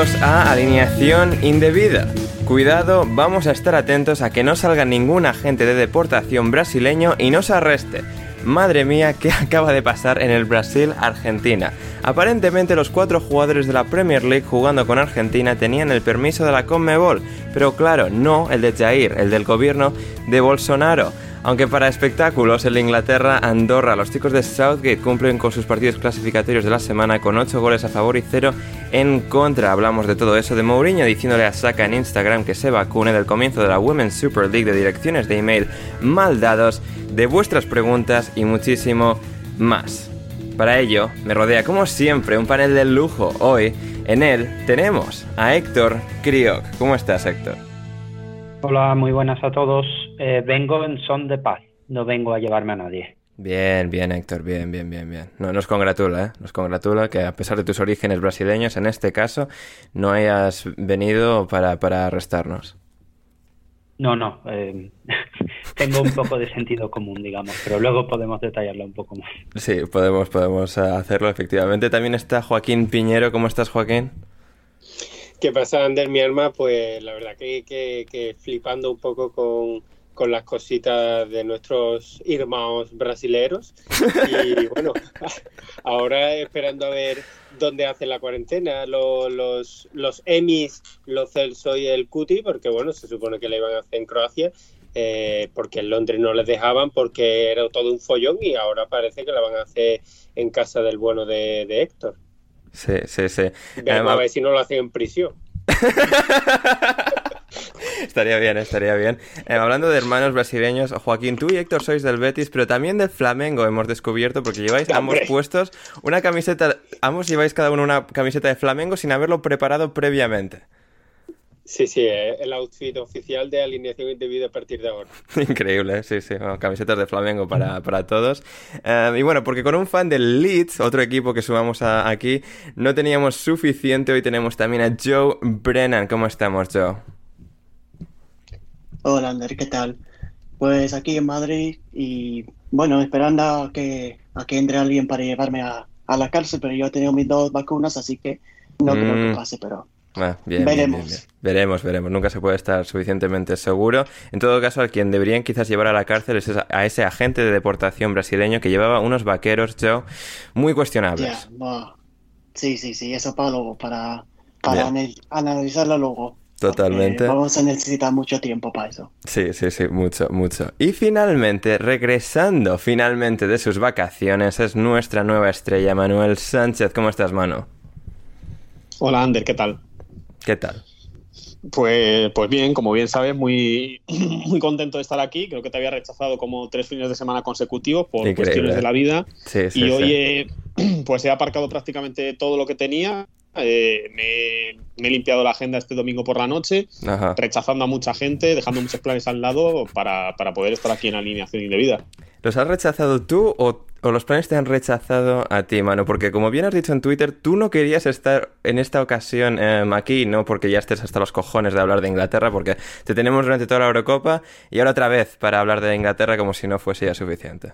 A Alineación Indebida. Cuidado, vamos a estar atentos a que no salga ningún agente de deportación brasileño y nos arreste. Madre mía, ¿qué acaba de pasar en el Brasil-Argentina? Aparentemente los cuatro jugadores de la Premier League jugando con Argentina tenían el permiso de la Conmebol, pero claro, no el de Jair, el del gobierno de Bolsonaro. Aunque para espectáculos, el Inglaterra-Andorra, los chicos de Southgate cumplen con sus partidos clasificatorios de la semana con 8 goles a favor y 0 en contra. Hablamos de todo eso de Mourinho diciéndole a Saka en Instagram que se vacune del comienzo de la Women's Super League de direcciones de email mal dados, de vuestras preguntas y muchísimo más. Para ello, me rodea como siempre un panel de lujo. Hoy, en él, tenemos a Héctor Crioc. ¿Cómo estás, Héctor? Hola, muy buenas a todos. Eh, vengo en son de paz, no vengo a llevarme a nadie. Bien, bien, Héctor, bien, bien, bien, bien. No, nos congratula, ¿eh? Nos congratula que a pesar de tus orígenes brasileños, en este caso, no hayas venido para, para arrestarnos. No, no, eh, tengo un poco de sentido común, digamos, pero luego podemos detallarlo un poco más. Sí, podemos, podemos eh, hacerlo, efectivamente. También está Joaquín Piñero. ¿Cómo estás, Joaquín? ¿Qué pasa, Ander, mi alma? Pues la verdad que, que, que flipando un poco con, con, las cositas de nuestros hermanos brasileros. Y bueno, ahora esperando a ver dónde hacen la cuarentena, los, los, los Emmys, los Celso y el Cuti, porque bueno, se supone que la iban a hacer en Croacia. Eh, porque en Londres no les dejaban porque era todo un follón y ahora parece que la van a hacer en casa del bueno de, de Héctor. Sí, sí, sí. Veremos a ver si no lo hacen en prisión. estaría bien, estaría bien. Eh, hablando de hermanos brasileños, Joaquín, tú y Héctor sois del Betis, pero también del Flamengo hemos descubierto, porque lleváis ambos puestos una camiseta, ambos lleváis cada uno una camiseta de Flamengo sin haberlo preparado previamente. Sí, sí, el outfit oficial de alineación indebida a partir de ahora. Increíble, sí, sí, bueno, camisetas de Flamengo para, para todos. Uh, y bueno, porque con un fan del Leeds, otro equipo que sumamos a, aquí, no teníamos suficiente. Hoy tenemos también a Joe Brennan. ¿Cómo estamos, Joe? Hola, Ander, ¿qué tal? Pues aquí en Madrid y bueno, esperando a que, a que entre alguien para llevarme a, a la cárcel, pero yo he tenido mis dos vacunas, así que no mm. creo que pase, pero Ah, bien, veremos. Bien, bien, veremos, veremos. Nunca se puede estar suficientemente seguro. En todo caso, al quien deberían quizás llevar a la cárcel es a ese agente de deportación brasileño que llevaba unos vaqueros, Joe, muy cuestionables. Yeah. Sí, sí, sí, eso para luego, para, para anal analizarlo luego. Totalmente. Vamos a necesitar mucho tiempo para eso. Sí, sí, sí, mucho, mucho. Y finalmente, regresando finalmente de sus vacaciones, es nuestra nueva estrella, Manuel Sánchez. ¿Cómo estás, mano? Hola, Ander, ¿qué tal? ¿Qué tal? Pues, pues bien, como bien sabes, muy, muy contento de estar aquí. Creo que te había rechazado como tres fines de semana consecutivos por Increíble. cuestiones de la vida. Sí, sí, y sí. hoy he, pues he aparcado prácticamente todo lo que tenía. Eh, me, me he limpiado la agenda este domingo por la noche, Ajá. rechazando a mucha gente, dejando muchos planes al lado para, para poder estar aquí en alineación indebida. ¿Los has rechazado tú o, o los planes te han rechazado a ti, mano? Porque como bien has dicho en Twitter, tú no querías estar en esta ocasión em, aquí, no porque ya estés hasta los cojones de hablar de Inglaterra, porque te tenemos durante toda la Eurocopa y ahora otra vez para hablar de Inglaterra como si no fuese ya suficiente.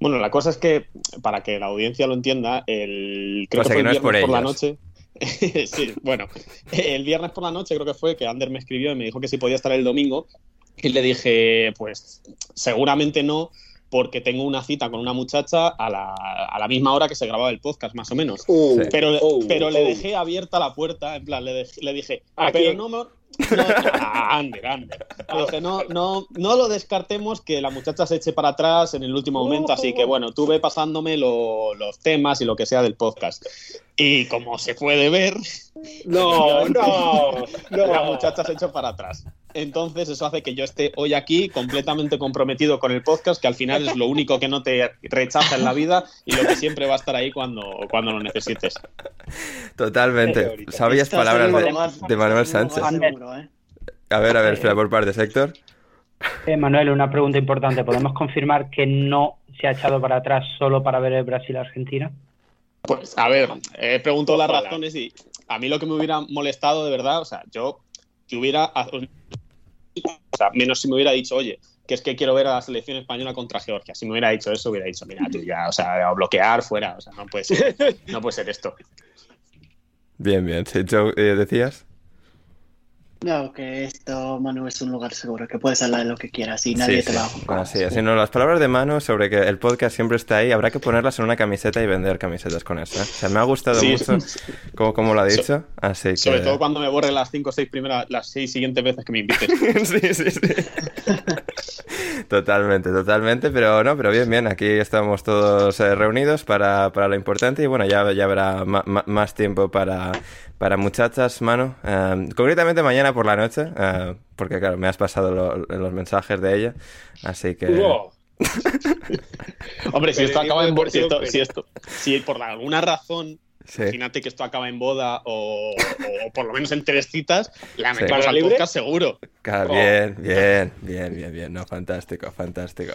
Bueno, la cosa es que, para que la audiencia lo entienda, el creo O sea, que que fue no es el por viernes por la ellos. noche. sí, bueno, el viernes por la noche creo que fue que Ander me escribió y me dijo que si podía estar el domingo. Y le dije, pues seguramente no, porque tengo una cita con una muchacha a la, a la misma hora que se grababa el podcast, más o menos. Uh, Pero, uh, pero le uh. dejé abierta la puerta, en plan, le, dej- le dije, ¿A pero quién? no me... No, a Ander, Ander. Le dije, no, no, no lo descartemos que la muchacha se eche para atrás en el último momento, así que bueno, tuve pasándome lo- los temas y lo que sea del podcast. Y como se puede ver, No, no, la muchacha se echó para atrás. Entonces eso hace que yo esté hoy aquí completamente comprometido con el podcast, que al final es lo único que no te rechaza en la vida y lo que siempre va a estar ahí cuando, cuando lo necesites. Totalmente. Sabias palabras de, de Manuel Sánchez. ¿eh? A ver, a ver, espera por partes, Héctor. Eh, Manuel, una pregunta importante. ¿Podemos confirmar que no se ha echado para atrás solo para ver el Brasil-Argentina? Pues a ver, he preguntado las razones y a mí lo que me hubiera molestado de verdad, o sea, yo que hubiera, o sea, menos si me hubiera dicho, oye, que es que quiero ver a la selección española contra Georgia. Si me hubiera dicho eso, hubiera dicho, mira, tú ya, o sea, bloquear fuera, o sea, no puede ser, no puede ser esto. Bien, bien. Eh, ¿decías? No, que esto, Manu, es un lugar seguro, que puedes hablar de lo que quieras y nadie Sí, te sí. va a juzgar. Así es. Si no, las palabras de mano sobre que el podcast siempre está ahí, habrá que ponerlas en una camiseta y vender camisetas con eso. ¿eh? O sea, me ha gustado Sí. mucho como, como lo ha dicho. Así que... Sobre todo cuando me borre las cinco o seis primeras, las seis siguientes veces que me invites. sí, sí, sí. Totalmente, totalmente, pero no, pero bien, bien, aquí estamos todos eh, reunidos para, para lo importante y bueno, ya, ya habrá ma- ma- más tiempo para, para muchachas, mano. Eh, concretamente mañana por la noche, eh, porque claro, me has pasado lo- los mensajes de ella, así que... Wow. Hombre, si esto acaba en si esto- si por alguna razón, Sí. imagínate que esto acaba en boda o, o por lo menos en tres citas, la Sí. metemos al ¿Libre? podcast seguro. Claro, Oh. bien, bien, bien, bien, bien, no, fantástico, fantástico.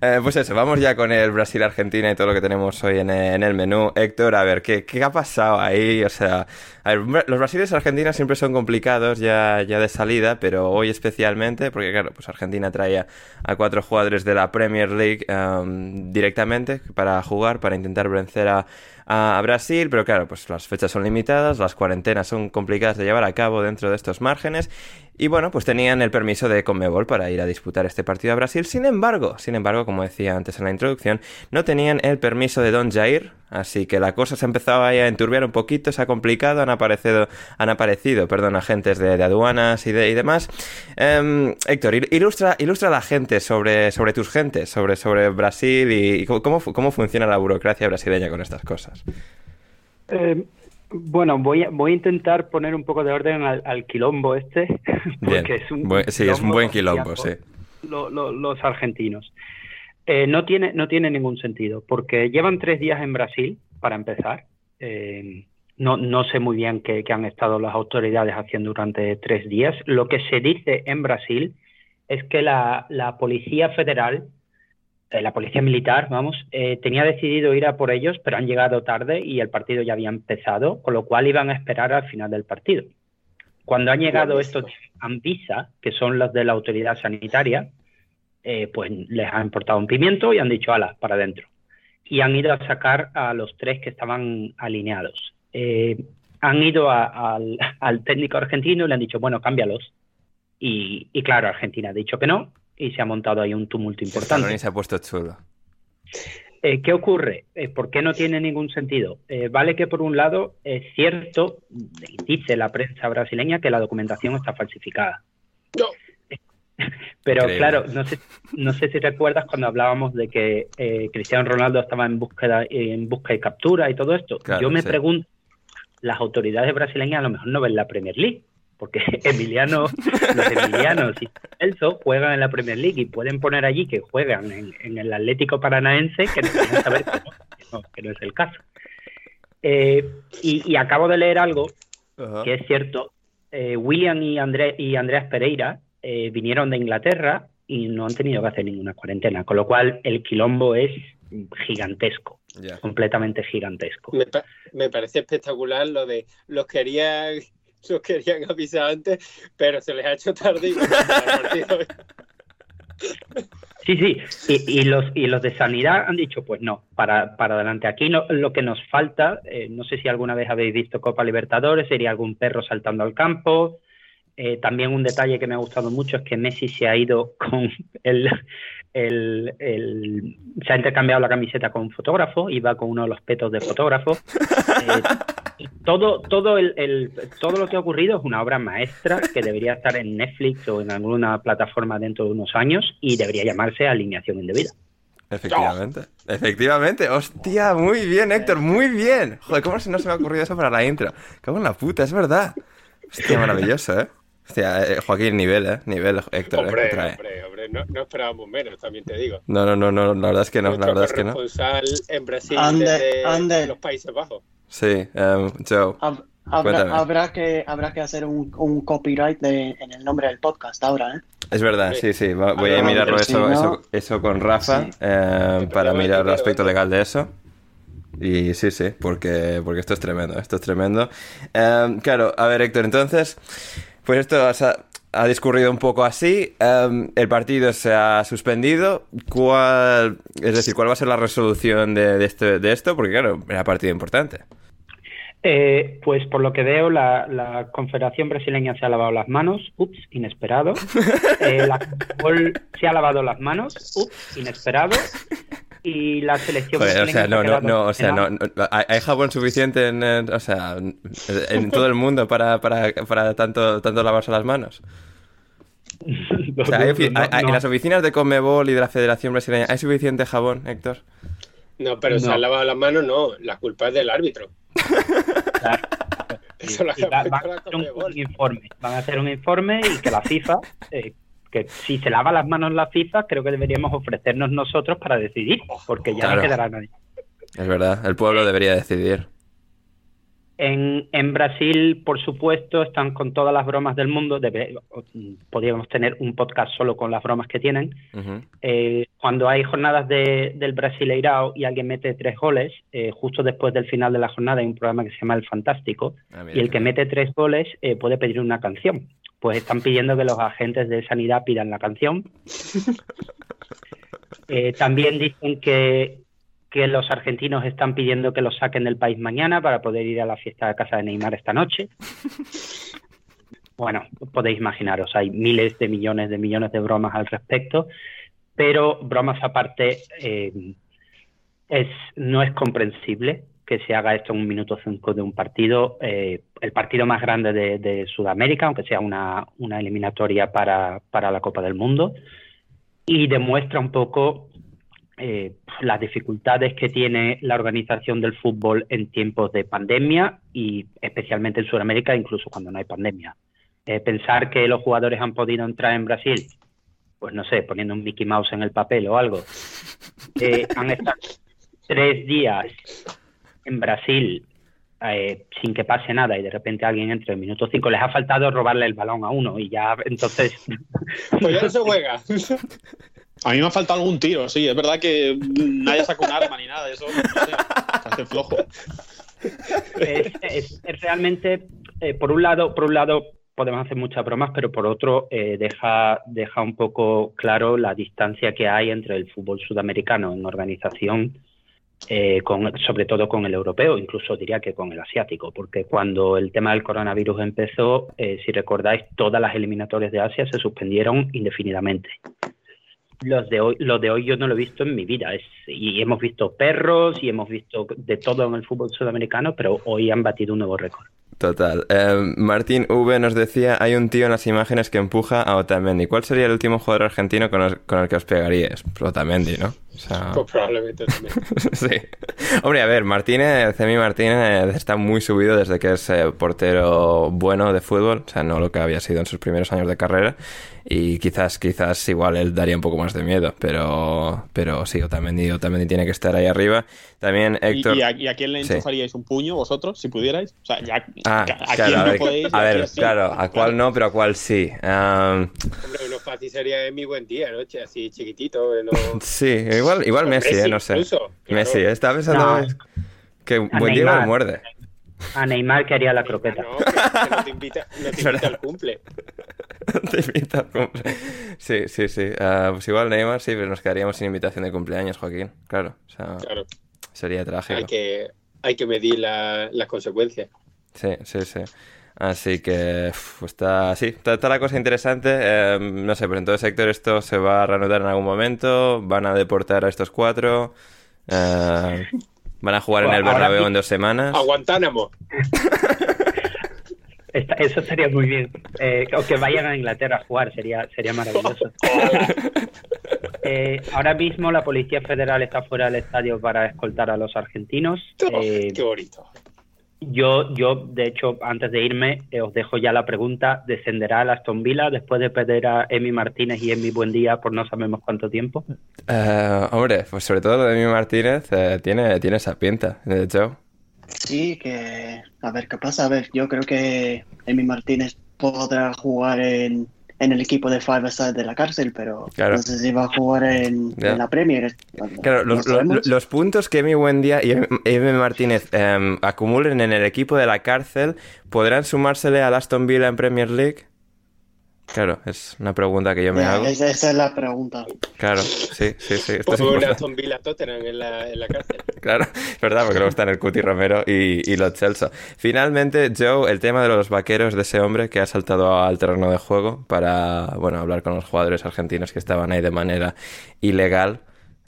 Eh, pues eso, vamos ya con el Brasil-Argentina y todo lo que tenemos hoy en, en el menú. Héctor, a ver, ¿qué, qué ha pasado ahí? O sea, a ver, los brasiles argentinas siempre son complicados ya, ya de salida, pero hoy especialmente, porque claro, pues Argentina traía a cuatro jugadores de la Premier League um, directamente para jugar, para intentar vencer a, a Brasil, pero claro, pues las fechas son limitadas, las cuarentenas son complicadas de llevar a cabo dentro de estos márgenes. Y bueno, pues tenían el permiso de Conmebol para ir a disputar este partido a Brasil. Sin embargo, sin embargo, como decía antes en la introducción, no tenían el permiso de Don Jair, así que la cosa se empezaba a enturbiar un poquito, se ha complicado, han aparecido, han aparecido, perdón, agentes de, aduanas y, de, y demás. Em, Héctor, il- ilustra, ilustra a la gente sobre, sobre tus gentes, sobre, sobre Brasil y, cómo, cómo funciona la burocracia brasileña con estas cosas. Eh, bueno, voy a, voy a intentar poner un poco de orden al, al quilombo este, Bien, porque es un buen- sí, es un buen quilombo sí. lo- lo- los argentinos. Eh, no, tiene, no tiene ningún sentido, porque llevan tres días en Brasil, para empezar. Eh, no, no sé muy bien qué, qué han estado las autoridades haciendo durante tres días. Lo que se dice en Brasil es que la, la Policía Federal, la Policía Militar, vamos, eh, tenía decidido ir a por ellos, pero han llegado tarde y el partido ya había empezado, con lo cual iban a esperar al final del partido. Cuando han llegado estos Anvisa, que son los de la autoridad sanitaria, eh, pues les ha importado un pimiento y han dicho, ala, para adentro. Y han ido a sacar a los tres que estaban alineados. Eh, han ido a- al, al técnico argentino y le han dicho, bueno, cámbialos. Y, y claro, Argentina ha dicho que no y se ha montado ahí un tumulto importante. Se ha puesto chulo. Eh, ¿Qué ocurre? Eh, ¿Por qué no tiene ningún sentido? Eh, vale que por un lado es cierto, dice la prensa brasileña, que la documentación está falsificada. No. Pero Increíble. claro, no sé, no sé si recuerdas cuando hablábamos de que eh, Cristiano Ronaldo estaba en búsqueda, en busca y captura y todo esto. Claro, Yo me sí. pregunto, las autoridades brasileñas a lo mejor no ven la Premier League, porque Emiliano, los Emilianos y Celso juegan en la Premier League y pueden poner allí que juegan en, el Atlético Paranaense, que no saber que no, que no es el caso. Eh, y, acabo de leer algo que es cierto. Eh, William y, André, y Andreas Pereira eh, vinieron de Inglaterra y no han tenido que hacer ninguna cuarentena, con lo cual el quilombo es gigantesco, completamente gigantesco. Me, parece espectacular lo de los querían, querían avisar antes, pero se les ha hecho tarde y Sí, sí, y, los, y los de sanidad han dicho, pues no, para, para adelante. Aquí no, lo que nos falta, eh, no sé si alguna vez habéis visto Copa Libertadores, sería algún perro saltando al campo, eh, también un detalle que me ha gustado mucho es que Messi se ha ido con el, el, el, se ha intercambiado la camiseta con un fotógrafo y va con uno de los petos de fotógrafo. Eh, todo, todo, el, todo lo que ha ocurrido es una obra maestra que debería estar en Netflix o en alguna plataforma dentro de unos años y debería llamarse Alineación Indebida. Efectivamente, efectivamente. Hostia, muy bien, Héctor, muy bien. Joder, ¿cómo no se me ha ocurrido eso para la intro? Cago en la puta, es verdad. Hostia, maravilloso, ¿eh? Hostia, eh, Joaquín, nivel, ¿eh? Nivel, Héctor. Eh, hombre, hombre, hombre, no, no, esperábamos menos, también te digo. No, no, no, no la verdad es que no, la verdad es que no. responsable en Brasil de los Países Bajos. Sí, um, Joe. habrá, habrá, que, habrá que hacer un, un copyright de, en el nombre del podcast ahora, ¿eh? Es verdad, sí, sí. Voy a mirarlo eso, eso, eso, con Rafa eh, para mirar el aspecto legal de eso. Y sí, sí, porque, porque esto es tremendo, esto es tremendo. Eh, claro, a ver, Héctor, entonces, pues esto ha, discurrido un poco así. Em, el partido se ha suspendido. ¿Cuál, es decir, cuál va a ser la resolución de, este, de esto? Porque, claro, era partido importante. Eh, pues por lo que veo, la, Confederación Brasileña se ha lavado las manos. Ups, inesperado. Eh, la se ha lavado las manos. Ups, inesperado y la selección o sea, no, no, no, o sea, no, hay jabón suficiente en, o sea, en todo el mundo para, para, para tanto, tanto lavarse las manos. o sea, en las oficinas de Comebol y de la Federación Brasileña, ¿hay suficiente jabón, Héctor? No, pero se han lavado las manos, no, la culpa es del árbitro. Eso van, a hacer un, informe, van a hacer un informe y que la FIFA eh, que si se lava las manos la FIFA, creo que deberíamos ofrecernos nosotros para decidir, porque ya no quedará nadie. Es verdad, el pueblo debería decidir. En, en, Brasil, por supuesto, están con todas las bromas del mundo. podríamos tener un podcast solo con las bromas que tienen. Eh, cuando hay jornadas de, del Brasileirao y alguien mete tres goles, eh, justo después del final de la jornada hay un programa que se llama El Fantástico. Ah, y el que mete tres goles eh, puede pedir una canción pues están pidiendo que los agentes de sanidad pidan la canción. Eh, también dicen que, que los argentinos están pidiendo que los saquen del país mañana para poder ir a la fiesta de casa de Neymar esta noche. Bueno, podéis imaginaros, hay miles de millones de millones de bromas al respecto, pero bromas aparte, eh, es, no es comprensible que se haga esto en un minuto cinco de un partido, eh, el partido más grande de, Sudamérica, aunque sea una, eliminatoria para, la Copa del Mundo, y demuestra un poco eh, las dificultades que tiene la organización del fútbol en tiempos de pandemia y especialmente en Sudamérica, incluso cuando no hay pandemia. Eh, pensar que los jugadores han podido entrar en Brasil, pues no sé, poniendo un Mickey Mouse en el papel o algo, han estado tres días en Brasil eh, sin que pase nada y de repente alguien entre en minuto 5, les ha faltado robarle el balón a uno y ya entonces... pues ya no se juega. A mí me ha faltado algún tiro, sí. Es verdad que nadie sacado un arma ni nada, eso se hace flojo. Es, realmente, eh, por un lado, por un lado podemos hacer muchas bromas, pero por otro eh, deja, deja un poco claro la distancia que hay entre el fútbol sudamericano en organización eh, sobre todo con el europeo, incluso diría que con el asiático, porque cuando el tema del coronavirus empezó, si recordáis, todas las eliminatorias de Asia se suspendieron indefinidamente. Los de hoy, los de hoy yo no lo he visto en mi vida, y hemos visto perros y hemos visto de todo en el fútbol sudamericano, pero hoy han batido un nuevo récord. Total. Eh, Martín V nos decía, hay un tío en las imágenes que empuja a Otamendi. ¿Cuál sería el último jugador argentino con el, con el que os pegaríais? Otamendi, ¿no? O sea... Pues probablemente también. sí. Hombre, a ver, Martínez, Cemi Martínez está muy subido desde que es eh, portero bueno de fútbol, o sea, no lo que había sido en sus primeros años de carrera. Y quizás, quizás igual él daría un poco más de miedo, pero, pero sí, Otamendi, Otamendi tiene que estar ahí arriba. También Héctor... ¿Y, a, y a quién le Sí. enchufaríais un puño vosotros, si pudierais? O sea, ya, Ah, a, claro, a no ver, podéis. y a ver, claro, a cuál no, pero a cuál sí. Am, Hombre, uno fácil sería mi buen día, ¿no? Che, Así chiquitito. No... sí, igual, igual Messi, Messi eh, no sé. incluso, claro. Messi, eh, estaba pensando No. que A buen día Neymar. me muerde. A Neymar que haría la croqueta. No, que, no te invita, no te invita al cumple. Te invita al cumple. Sí, sí, sí. Ah, pues igual Neymar, sí, pero nos quedaríamos sin invitación de cumpleaños, Joaquín. Claro, o sea, Claro, sería trágico. hay que, hay que medir la- las consecuencias. Sí, sí, sí. Así que está, sí, está, está la cosa interesante. Eh, no sé, pero entonces, Héctor, esto se va a reanudar en algún momento. Van a deportar a estos cuatro. Eh, van a jugar en el Bernabéu en dos semanas. A Guantánamo. Eso sería muy bien. Eh, o que vayan a Inglaterra a jugar, sería, sería maravilloso. Eh, ahora mismo la Policía Federal está fuera del estadio para escoltar a los argentinos. Eh, Qué bonito. Yo, yo, de hecho, antes de irme, eh, os dejo ya la pregunta. ¿Descenderá el Aston Villa después de perder a Emi Martínez y Emi Buendía por no sabemos cuánto tiempo? Eh, hombre, pues sobre todo lo de mi Martínez eh, tiene, tiene esa pinta, de hecho. Sí, que a ver qué pasa. A ver, yo creo que Emi Martínez podrá jugar en, en el equipo de Five Side de la cárcel, pero Claro. no sé si va a jugar en, la Premier. Claro, los, puntos que Emi Buendía y Emi- Emi Martínez em, acumulen en el equipo de la cárcel podrán sumársele al Aston Villa en Premier League. Claro, es una pregunta que yo me Ya, hago. esa, esa es la pregunta. Claro, sí, sí, sí. Esto es Como una Villa Tottenham en la, en la cárcel. Claro, es verdad, porque luego están el Cuti Romero y, y Lo Celso. Finalmente, Joe, el tema de los vaqueros de ese hombre que ha saltado al terreno de juego para, bueno, hablar con los jugadores argentinos que estaban ahí de manera ilegal.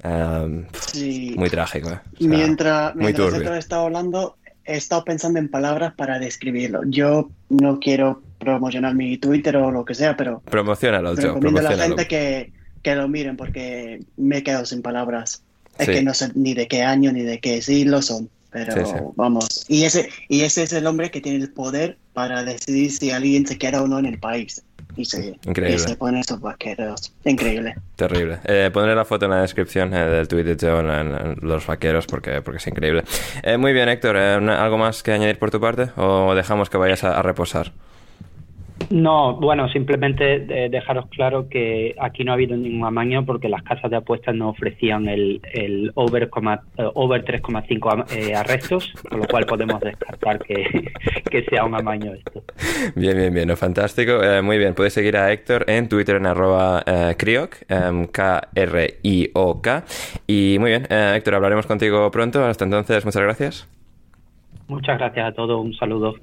em, Sí. muy trágico, ¿eh? O sea, Mientras, muy mientras. Héctor estaba hablando, he estado pensando en palabras para describirlo. Yo no quiero promocionar mi Twitter o lo que sea, pero Promocionalo, Joe, recomiendo a la gente que, que lo miren porque me he quedado sin palabras. Es Sí. que no sé ni de qué año ni de qué siglo son, pero Sí, sí. vamos. Y ese, y ese es el hombre que tiene el poder para decidir si alguien se queda o no en el país. Y se, Increíble. y se ponen esos vaqueros. Increíble. Terrible. Eh, pondré la foto en la descripción eh, del tweet de Joe en, en- en los vaqueros porque, porque es increíble. Eh, muy bien, Héctor. eh, ¿Algo más que añadir por tu parte o dejamos que vayas a, a reposar? No, bueno, simplemente dejaros claro que aquí no ha habido ningún amaño porque las casas de apuestas no ofrecían el, el over, eh, over 3,5 am- eh, arrestos, con lo cual podemos descartar que, que sea un amaño esto. Bien, bien, bien, fantástico. Eh, muy bien, puedes seguir a Héctor en Twitter en arroba eh, Krioc, em, K-R-I-O-K. Y muy bien, eh, Héctor, hablaremos contigo pronto. Hasta entonces, muchas gracias. Muchas gracias a todos, un saludo.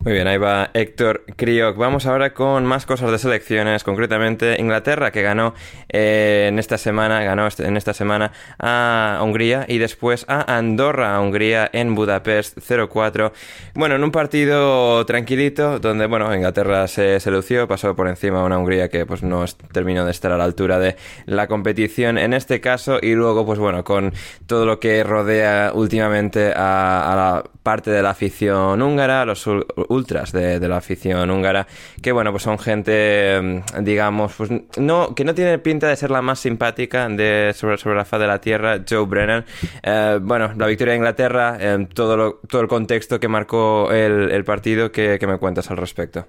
Muy bien, ahí va Héctor Krioc. Vamos ahora con más cosas de selecciones, concretamente Inglaterra, que ganó eh, en esta semana, ganó este- en esta semana a Hungría y después a Andorra, a Hungría en Budapest 0-4. Bueno, en un partido tranquilito, donde bueno, Inglaterra se, se lució, pasó por encima a una Hungría que pues no terminó de estar a la altura de la competición en este caso, y luego, pues bueno, con todo lo que rodea últimamente a, a la parte de la afición húngara, los ultras de, la afición húngara, que bueno, pues son gente, mm, digamos, pues no, que no tiene pinta de ser la más simpática de, sobre, sobre la faz de la tierra, Joe Brennan. Eh, bueno, la victoria de Inglaterra, eh, todo, lo- todo el contexto que marcó el, partido, ¿qué, qué me cuentas al respecto?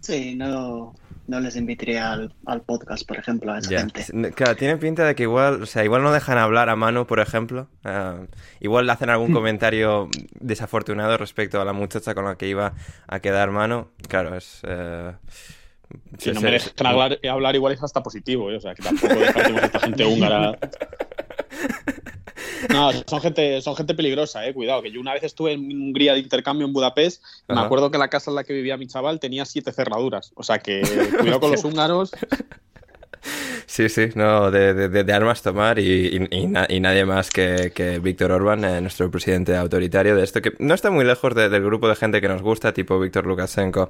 Sí, no, no les invitaría al, al podcast, por ejemplo, a esa gente. Claro, tiene pinta de que igual, o sea, igual no dejan hablar a Manu, por ejemplo. Eh, igual le hacen algún comentario desafortunado respecto a la muchacha con la que iba a quedar Manu. Claro, es... eh, Si sí, no me dejan hablar, hablar igual es hasta positivo, ¿eh? o sea, que tampoco a esta gente húngara. No, son gente, son gente peligrosa, eh, cuidado, que yo una vez estuve en Hungría de intercambio en Budapest, me acuerdo que la casa en la que vivía mi chaval tenía siete cerraduras, o sea que cuidado con los húngaros. Sí, sí, no, de, de, de armas tomar y, y, y, nadie más que, que Víctor Orban, eh, nuestro presidente autoritario de esto, que no está muy lejos de, del grupo de gente que nos gusta, tipo Víctor Lukashenko.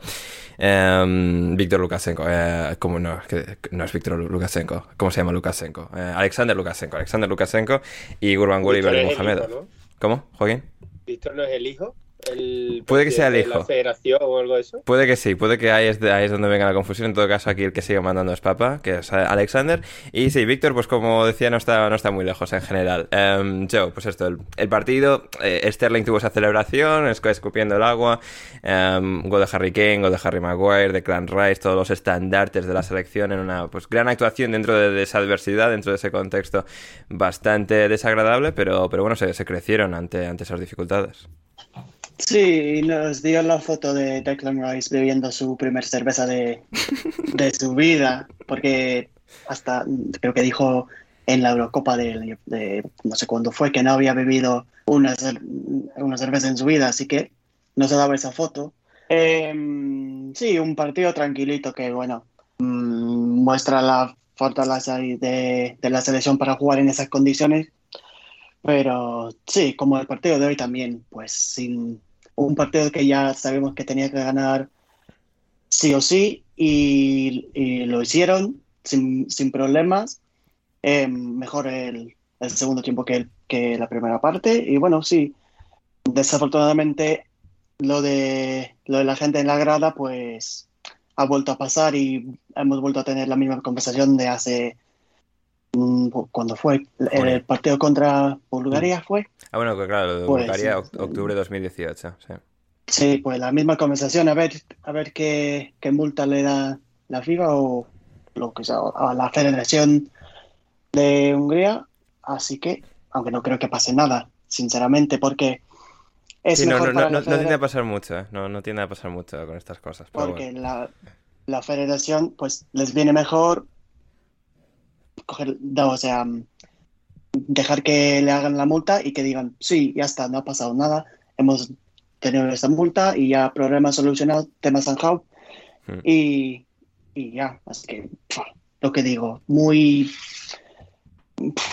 Eh, Víctor Lukashenko, eh, ¿cómo no? Que, no es Víctor Lukashenko, ¿cómo se llama Lukashenko? Eh, Alexander Lukashenko, Alexander Lukashenko y Gurbanguly Berdimuhamed. ¿no? ¿Cómo, Joaquín? ¿Víctor no es el hijo? El puede que sea el hijo. De la federación o algo de eso. Puede que sí, puede que ahí es, de, ahí es donde venga la confusión. En todo caso, aquí el que sigue mandando es Papa, que es Alexander. Y sí, Víctor, pues como decía, no está, no está muy lejos en general. Um, Joe, pues esto, el, el partido, eh, Sterling tuvo esa celebración, escupiendo el agua, um, gol de Harry Kane, gol de Harry Maguire, de Clan Rice, todos los estandartes de la selección en una pues gran actuación dentro de, de esa adversidad, dentro de ese contexto bastante desagradable, pero, pero bueno, se, se crecieron ante, ante esas dificultades. Sí, nos dio la foto de Declan Rice bebiendo su primer cerveza de, de su vida, porque hasta creo que dijo en la Eurocopa de, de, no sé cuándo fue que no había bebido una, una cerveza en su vida, así que no se daba esa foto. Eh, sí, un partido tranquilito que, bueno, mmm, muestra la fortaleza de, de la selección para jugar en esas condiciones, pero sí, como el partido de hoy también, pues sin un partido que ya sabemos que tenía que ganar sí o sí y, y lo hicieron sin, sin problemas. Eh, mejor el, el, segundo tiempo que, el, que la primera parte. Y bueno, sí, desafortunadamente lo de, lo de la gente en la grada pues ha vuelto a pasar y hemos vuelto a tener la misma conversación de hace cuando fue. el partido contra Bulgaria fue ah bueno claro lo Pues, sí. octubre de 2018 sí sí pues la misma conversación a ver a ver qué, qué multa le da la FIFA o lo que sea a la Federación de Hungría así que aunque no creo que pase nada sinceramente porque es sí, mejor no, para no, la no, no tiende federa- a pasar mucho ¿eh? no, no tiende a pasar mucho con estas cosas porque bueno. la, la federación pues les viene mejor coger, o sea, dejar que le hagan la multa y que digan, sí, ya está, no ha pasado nada, hemos tenido esta multa y ya problema solucionado, tema zanjado Hmm. y, y ya, así que lo que digo, muy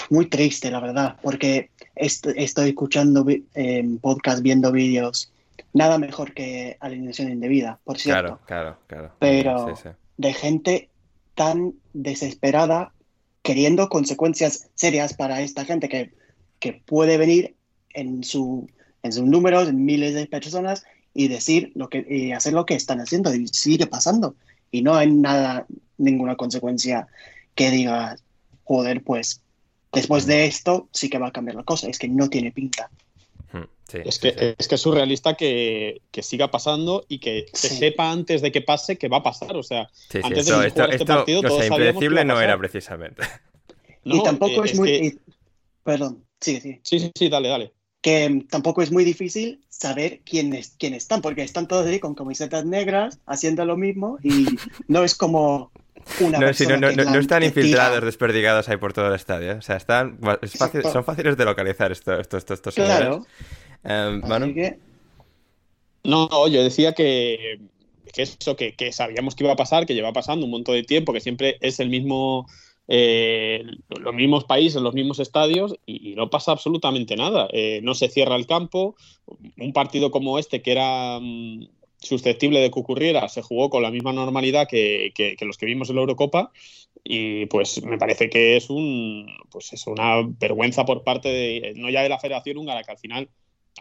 muy triste la verdad, porque est estoy escuchando eh, podcast, viendo vídeos, nada mejor que alineación indebida, por cierto claro claro claro pero sí, sí. de gente tan desesperada queriendo consecuencias serias para esta gente que, que puede venir en su en sus números, en miles de personas y decir lo que y hacer lo que están haciendo y sigue pasando. Y no hay nada ninguna consecuencia que diga joder pues después de esto sí que va a cambiar la cosa es que no tiene pinta sí, Es sí, que, sí. es que es surrealista que, que siga pasando y que se Sí. sepa antes de que pase que va a pasar. O sea, Sí, sí, antes esto, de esto, jugar este esto, partido, o sea, impredecible no era precisamente. y No, tampoco eh, es, es muy que- y- perdón sí sí Sí, sí, sí, dale, dale. que mm, tampoco es muy difícil saber quiénes, quién están, porque están todos ahí con camisetas negras haciendo lo mismo y no es como una No, sí, no, persona no, que no, están infiltrados, tira. desperdigados ahí por todo el estadio. O sea, están, es fácil- son fáciles de localizar esto, estos, estos, estos Claro, señores. Manu, que No, no, yo decía que, que eso, que, que sabíamos que iba a pasar, que lleva pasando un montón de tiempo, que siempre es el mismo, eh, los mismos países, los mismos estadios, y, y no pasa absolutamente nada. Eh, no se cierra el campo. Un partido como este, que era mm, susceptible de que ocurriera, se jugó con la misma normalidad que, que- que los que vimos en la Eurocopa. Y pues me parece que es un pues es una vergüenza por parte de, no ya de la Federación Húngara, que al final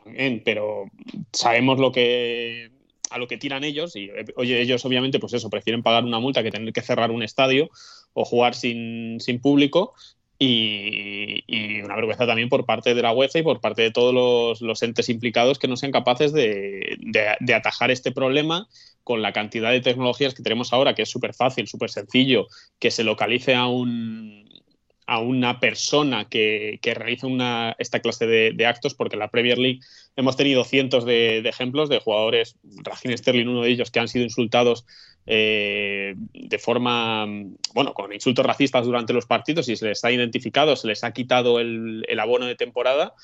también, pero sabemos lo que a lo que tiran ellos y oye, ellos obviamente pues eso, prefieren pagar una multa que tener que cerrar un estadio o jugar sin, sin público y, una vergüenza también por parte de la UEFA y por parte de todos los, entes implicados que no sean capaces de atajar este problema con la cantidad de tecnologías que tenemos ahora, que es súper fácil, súper sencillo, que se localice a un, a una persona que, que realiza una, esta clase de, actos, porque en la Premier League hemos tenido cientos de, ejemplos de jugadores, Raheem Sterling, uno de ellos, que han sido insultados eh, de forma, bueno, con insultos racistas durante los partidos y se les ha identificado, se les ha quitado el, el abono de temporada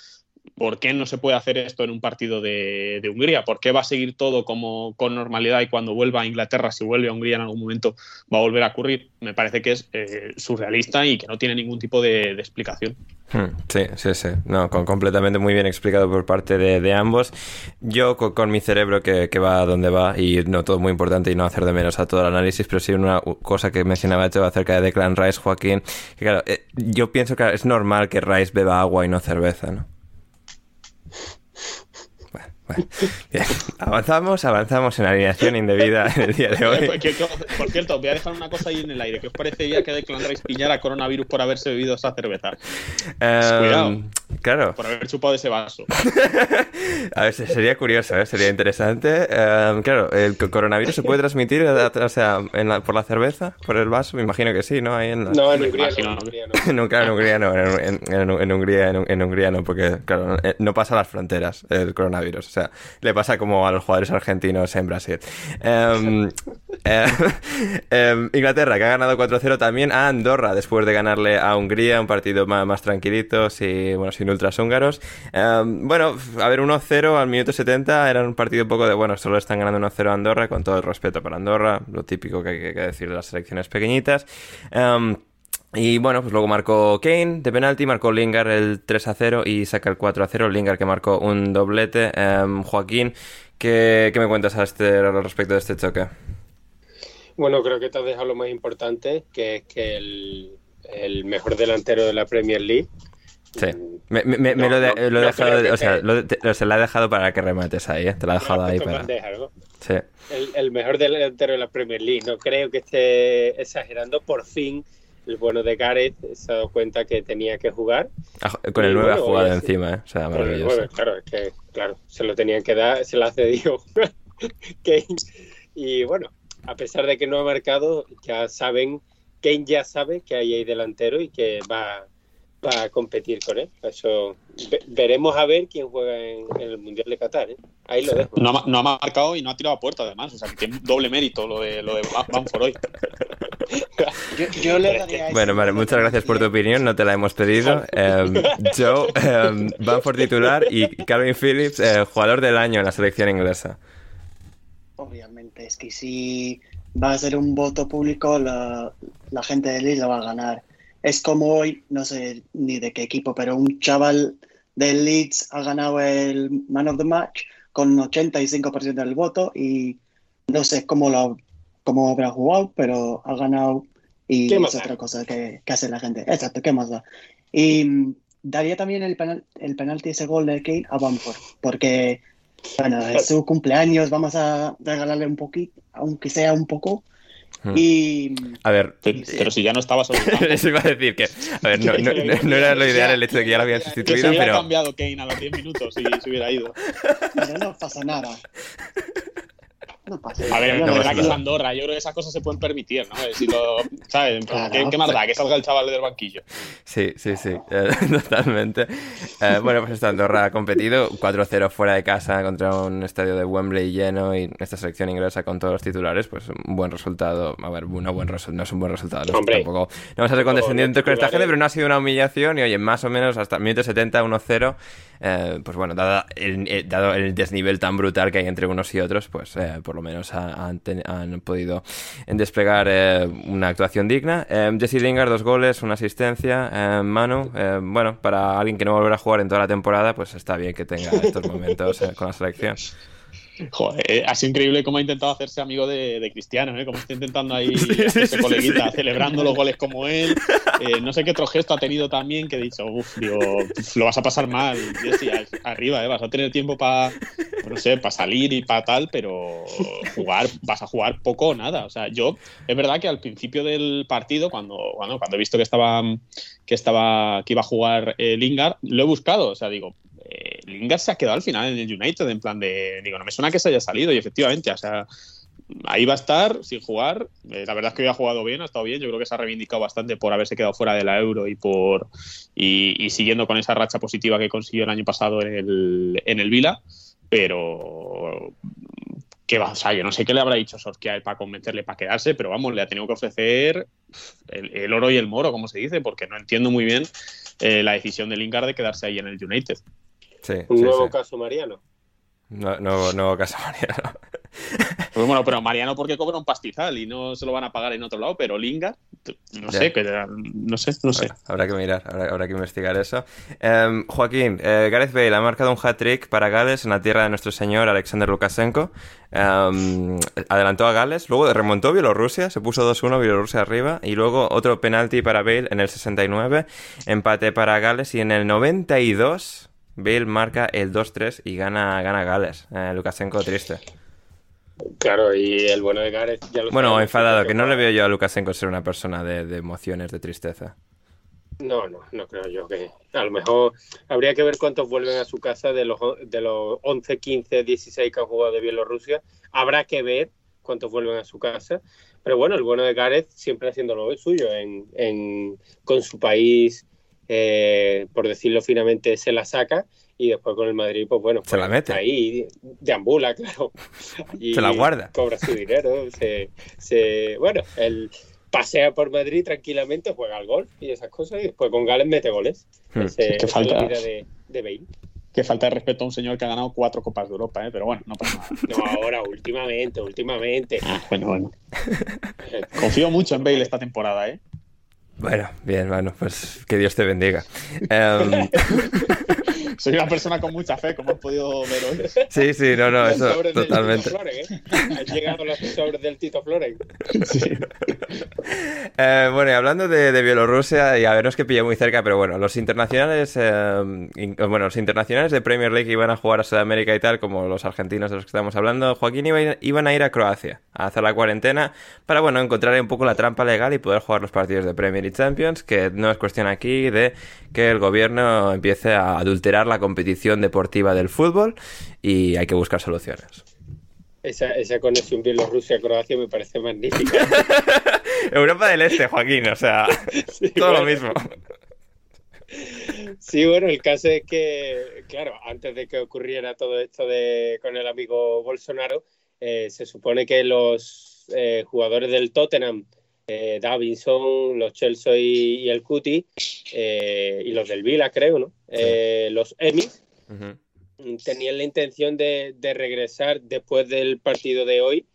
¿por qué no se puede hacer esto en un partido de, Hungría? ¿Por qué va a seguir todo como con normalidad y cuando vuelva a Inglaterra, si vuelve a Hungría en algún momento, va a volver a ocurrir? Me parece que es eh, surrealista y que no tiene ningún tipo de, explicación. Hmm, sí, sí, sí. No, completamente muy bien explicado por parte de, ambos. Yo con, mi cerebro que, va a donde va y no todo muy importante y no hacer de menos a todo el análisis, pero sí una cosa que mencionaba hecho acerca de Declan Rice, Joaquín, eh, yo pienso que es normal que Rice beba agua y no cerveza, ¿no? Bien. Avanzamos, avanzamos en alineación indebida en el día de hoy. Por cierto, voy a dejar una cosa ahí en el aire. ¿Qué os parecería que Declan Rice pillara coronavirus por haberse bebido esa cerveza? Um, Cuidado. Claro. Por haber chupado ese vaso. a ver, sería curioso, ¿eh? sería interesante. Um, claro, ¿el coronavirus se puede transmitir o sea, en la, por la cerveza? ¿Por el vaso? Me imagino que sí, ¿no? Ahí en la... No, en Hungría no. En no, claro, en Hungría no. En, en, en Hungría, en, Hungría no, porque, claro, no pasa las fronteras el coronavirus. O sea, le pasa como a los jugadores argentinos en Brasil. Um, eh, eh, Inglaterra, que ha ganado 4-0 también a Andorra, después de ganarle a Hungría, un partido más, más tranquilito, y, bueno, sin ultras húngaros. Um, bueno, a ver, 1-0 al minuto 70, era un partido un poco de, bueno, solo están ganando 1-0 a Andorra, con todo el respeto para Andorra, lo típico que hay que decir de las selecciones pequeñitas. Um, y bueno, pues luego marcó Kane de penalti, marcó Lingard el 3 a 0 y saca el 4 a 0. Lingard que marcó un doblete. Um, Joaquín, ¿qué, ¿qué, me cuentas a este, al respecto de este choque? Bueno, creo que te has dejado lo más importante, que es que el mejor delantero de la Premier League. Sí, me, me, me no, lo, de, lo he dejado, o sea, lo, te, se la he dejado para que remates ahí, ¿eh? te la he dejado ahí para... Sí. El, el mejor delantero de la Premier League, no creo que esté exagerando, por fin el bueno de Gareth se ha dado cuenta que tenía que jugar. Con el 9 bueno, ha jugado sí. encima, ¿eh? O sea, maravilloso. 9, claro, es que, claro, se lo tenían que dar, se lo ha cedido Kane. Y bueno, a pesar de que no ha marcado, ya saben, Kane ya sabe que ahí hay delantero y que va, va a competir con él. Eso veremos a ver quién juega en, en el Mundial de Qatar. ¿eh? Ahí lo dejo. No, ha, no ha marcado y no ha tirado a puerta, además. O sea, que tiene doble mérito lo de, lo de Bamford hoy. Yo, yo, le daría bueno, vale, muchas gracias por tu opinión, no te la hemos pedido. Um, Joe, um, Bamford titular y Calvin Phillips, eh, jugador del año en la selección inglesa. Obviamente, es que si va a ser un voto público, la, la gente de Leeds lo va a ganar. Es como hoy, no sé ni de qué equipo, pero un chaval del Leeds ha ganado el Man of the Match con un 85% del voto y no sé cómo lo cómo habrá jugado, pero ha ganado y es otra cosa que, que, hace la gente. Exacto, ¿qué más da? Y mm, daría también el, penal, el penalti ese gol de Kane a Bamford, porque bueno, es su cumpleaños, vamos a regalarle un poquito, aunque sea un poco. Hmm. Y. A ver, pero, pero si ya no estaba sobre Eso iba a decir que. A ver, no, no, no, no era lo ideal el hecho de que ya lo habían sustituido, que se hubiera pero. cambiado Kane a los 10 minutos y se hubiera ido. Pero no pasa nada. Pasa A ver, la verdad que es Andorra, yo creo que esas cosas se pueden permitir, ¿no? Si lo, ¿Sabes? Claro. ¿Qué, ¿Qué, más da? Que salga el chaval del banquillo. Sí, sí, sí, eh, totalmente. Eh, bueno, pues esta Andorra ha competido 4-0 fuera de casa contra un estadio de Wembley lleno y esta selección inglesa con todos los titulares, pues un buen resultado. A ver, una buen resu no es un buen resultado. No, Hombre, tampoco, no vamos a ser condescendientes con esta gente, pero no ha sido una humillación y oye, más o menos hasta el minuto 70, 1-0. Eh, pues bueno, dado el, eh, dado el, desnivel tan brutal que hay entre unos y otros, pues eh, por lo menos ha, han, han, podido desplegar eh, una actuación digna. Jesse Lingard, dos goles, una asistencia. Manu, bueno, para alguien que no volverá a jugar en toda la temporada, pues está bien que tenga estos momentos con la selección. Joder, eh, ha sido increíble cómo ha intentado hacerse amigo de, de Cristiano, ¿eh? Cómo está intentando ahí hacerse coleguita, celebrando los goles como él. Eh, no sé qué otro gesto ha tenido también que he dicho, uff, digo, lo vas a pasar mal, Jessy, arriba, ¿eh? vas a tener tiempo para, no sé, para salir y para tal, pero jugar, vas a jugar poco o nada. O sea, yo, es verdad que al principio del partido, cuando, bueno, cuando he visto que estaba, que estaba, que iba a jugar eh, Lingard, lo he buscado, o sea, digo, Lingard se ha quedado al final en el United, en plan de, digo, no me suena que se haya salido y efectivamente, o sea, ahí va a estar sin jugar. Eh, la verdad es que hoy ha jugado bien, ha estado bien. Yo creo que se ha reivindicado bastante por haberse quedado fuera de la Euro y por y, siguiendo con esa racha positiva que consiguió el año pasado en el, en el Vila. Pero que va, o sea, yo no sé qué le habrá dicho Sorkia para convencerle para quedarse, pero vamos, le ha tenido que ofrecer el, el, oro y el moro, como se dice, porque no entiendo muy bien eh, la decisión de Lingard de quedarse ahí en el United. Sí, Un sí, nuevo sí. caso Mariano. No, no, no caso Mariano. Pues bueno, pero Mariano porque cobra un pastizal y no se lo van a pagar en otro lado, pero Lingard, t- no sé, que, no sé, no sé. Habrá que mirar, habrá, habrá que investigar eso. Em, Joaquín, eh, Gareth Bale ha marcado un hat-trick para Gales en la tierra de nuestro señor Alexander Lukashenko. Em, adelantó a Gales, luego remontó Bielorrusia, se puso 2-1 Bielorrusia arriba, y luego otro penalti para Bale en el 69, empate para Gales, y en el 92 Bale marca el 2-3 y gana, gana Gales. Eh, Lukashenko triste. Claro, y el bueno de Gareth ya lo Bueno, enfadado, que que no le veo yo a Lukashenko ser una persona de, de emociones, de tristeza. No, no, no creo yo que. A lo mejor habría que ver cuántos vuelven a su casa de los, de los 11, 15, 16 que han jugado de Bielorrusia. Habrá que ver cuántos vuelven a su casa. Pero bueno, el bueno de Gareth siempre haciendo lo suyo en, en- con su país, eh, por decirlo finamente, se la saca. Y después con el Madrid, pues bueno, Se la pues, mete. ahí deambula, claro. Y Se la guarda. Cobra su dinero. Se, se, bueno, él pasea por Madrid tranquilamente, juega al golf y esas cosas. Y después con Gales mete goles. Hmm. Ese- Que esa es falta- la vida de, de Bale. Que falta de respeto a un señor que ha ganado cuatro Copas de Europa, ¿eh? pero bueno, no pasa nada. No, ahora, últimamente, últimamente. Ah, bueno, bueno. Confío mucho en Bale esta temporada, ¿eh? Bueno, bien, bueno, pues que Dios te bendiga. Em, Soy una persona con mucha fe, como has podido ver hoy. sí, sí, no, no, eso totalmente. Flores, ¿eh? Han llegado los sobres del Tito Flores. Eh, bueno, y hablando de, de Bielorrusia, y a ver, no es que pille muy cerca, pero bueno, los internacionales, eh, in- bueno, los internacionales de Premier League iban a jugar a Sudamérica y tal, como los argentinos de los que estamos hablando, Joaquín iba a iban a ir a Croacia a hacer la cuarentena para, bueno, encontrar un poco la trampa legal y poder jugar los partidos de Premier y Champions, que no es cuestión aquí de que el gobierno empiece a adulterar la competición deportiva del fútbol y hay que buscar soluciones. Esa, esa conexión Bielorrusia-Croacia me parece magnífica. Europa del Este, Joaquín, o sea, Sí, todo lo mismo. Sí, bueno, el caso es que, claro, antes de que ocurriera todo esto de, con el amigo Bolsonaro, eh, se supone que los eh, jugadores del Tottenham, eh, Davinson, los Chelsea y, y el Cuti, eh, y los del Vila, creo, ¿no? Eh, los Emis, tenían la intención de, de regresar después del partido de hoy,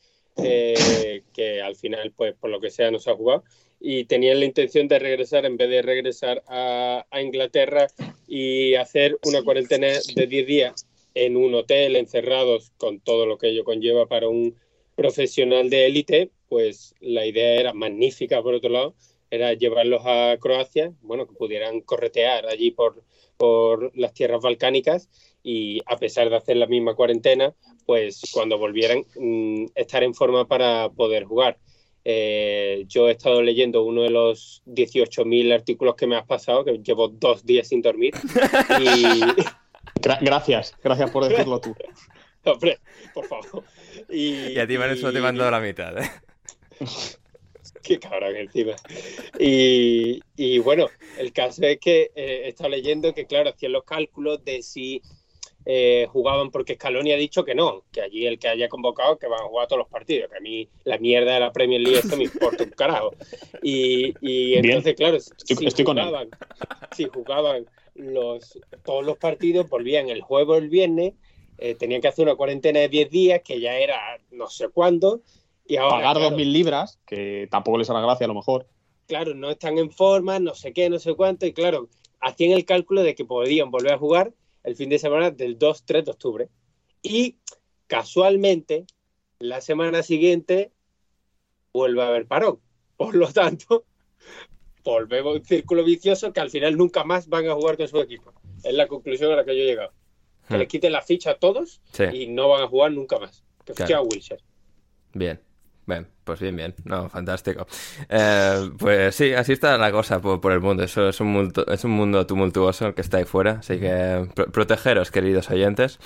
eh, que al final, pues por lo que sea, no se ha jugado, y tenían la intención de regresar, en vez de regresar a, a Inglaterra y hacer una cuarentena de 10 días en un hotel, encerrados, con todo lo que ello conlleva para un profesional de élite, pues la idea era magnífica, por otro lado, era llevarlos a Croacia, bueno, que pudieran corretear allí por, por las tierras balcánicas y a pesar de hacer la misma cuarentena, pues cuando volvieran mm, estar en forma para poder jugar. Eh, yo he estado leyendo uno de los 18.000 artículos que me has pasado, que llevo dos días sin dormir. Y, Gra- gracias, gracias por decirlo tú. hombre, por favor. Y, Y a ti, Vanessa, te y- mando la mitad, ¿eh? Qué cabrón encima. Y, y bueno, el caso es que eh, he estado leyendo que, claro, hacían los cálculos de si eh, jugaban, porque Scaloni ha dicho que no, que allí el que haya convocado que van a jugar todos los partidos, que a mí la mierda de la Premier League esto me importa un carajo. Y, y Bien. entonces, claro, Estoy- si estoy con él. jugaban, si jugaban los, todos los partidos, volvían el jueves o el viernes, eh, tenían que hacer una cuarentena de 10 días, que ya era no sé cuándo, y ahora, Pagar claro, 2.000 libras, que tampoco les hará gracia a lo mejor. claro, no están en forma, no sé qué, no sé cuánto, y claro, hacían el cálculo de que podían volver a jugar el fin de semana del 2-3 de octubre. Y casualmente, la semana siguiente vuelve a haber parón. Por lo tanto, volvemos a un círculo vicioso que al final nunca más van a jugar con su equipo. Es la conclusión a la que yo he llegado. Que Hmm. les quiten la ficha a todos Sí. y no van a jugar nunca más. Que Claro. fiche a Wilshire. Bien. Bien, pues bien, bien. No, fantástico. Eh, pues sí, así está la cosa por, por el mundo. Eso es un, mundo, es un mundo tumultuoso el que está ahí fuera. Así que pro- protegeros, queridos oyentes.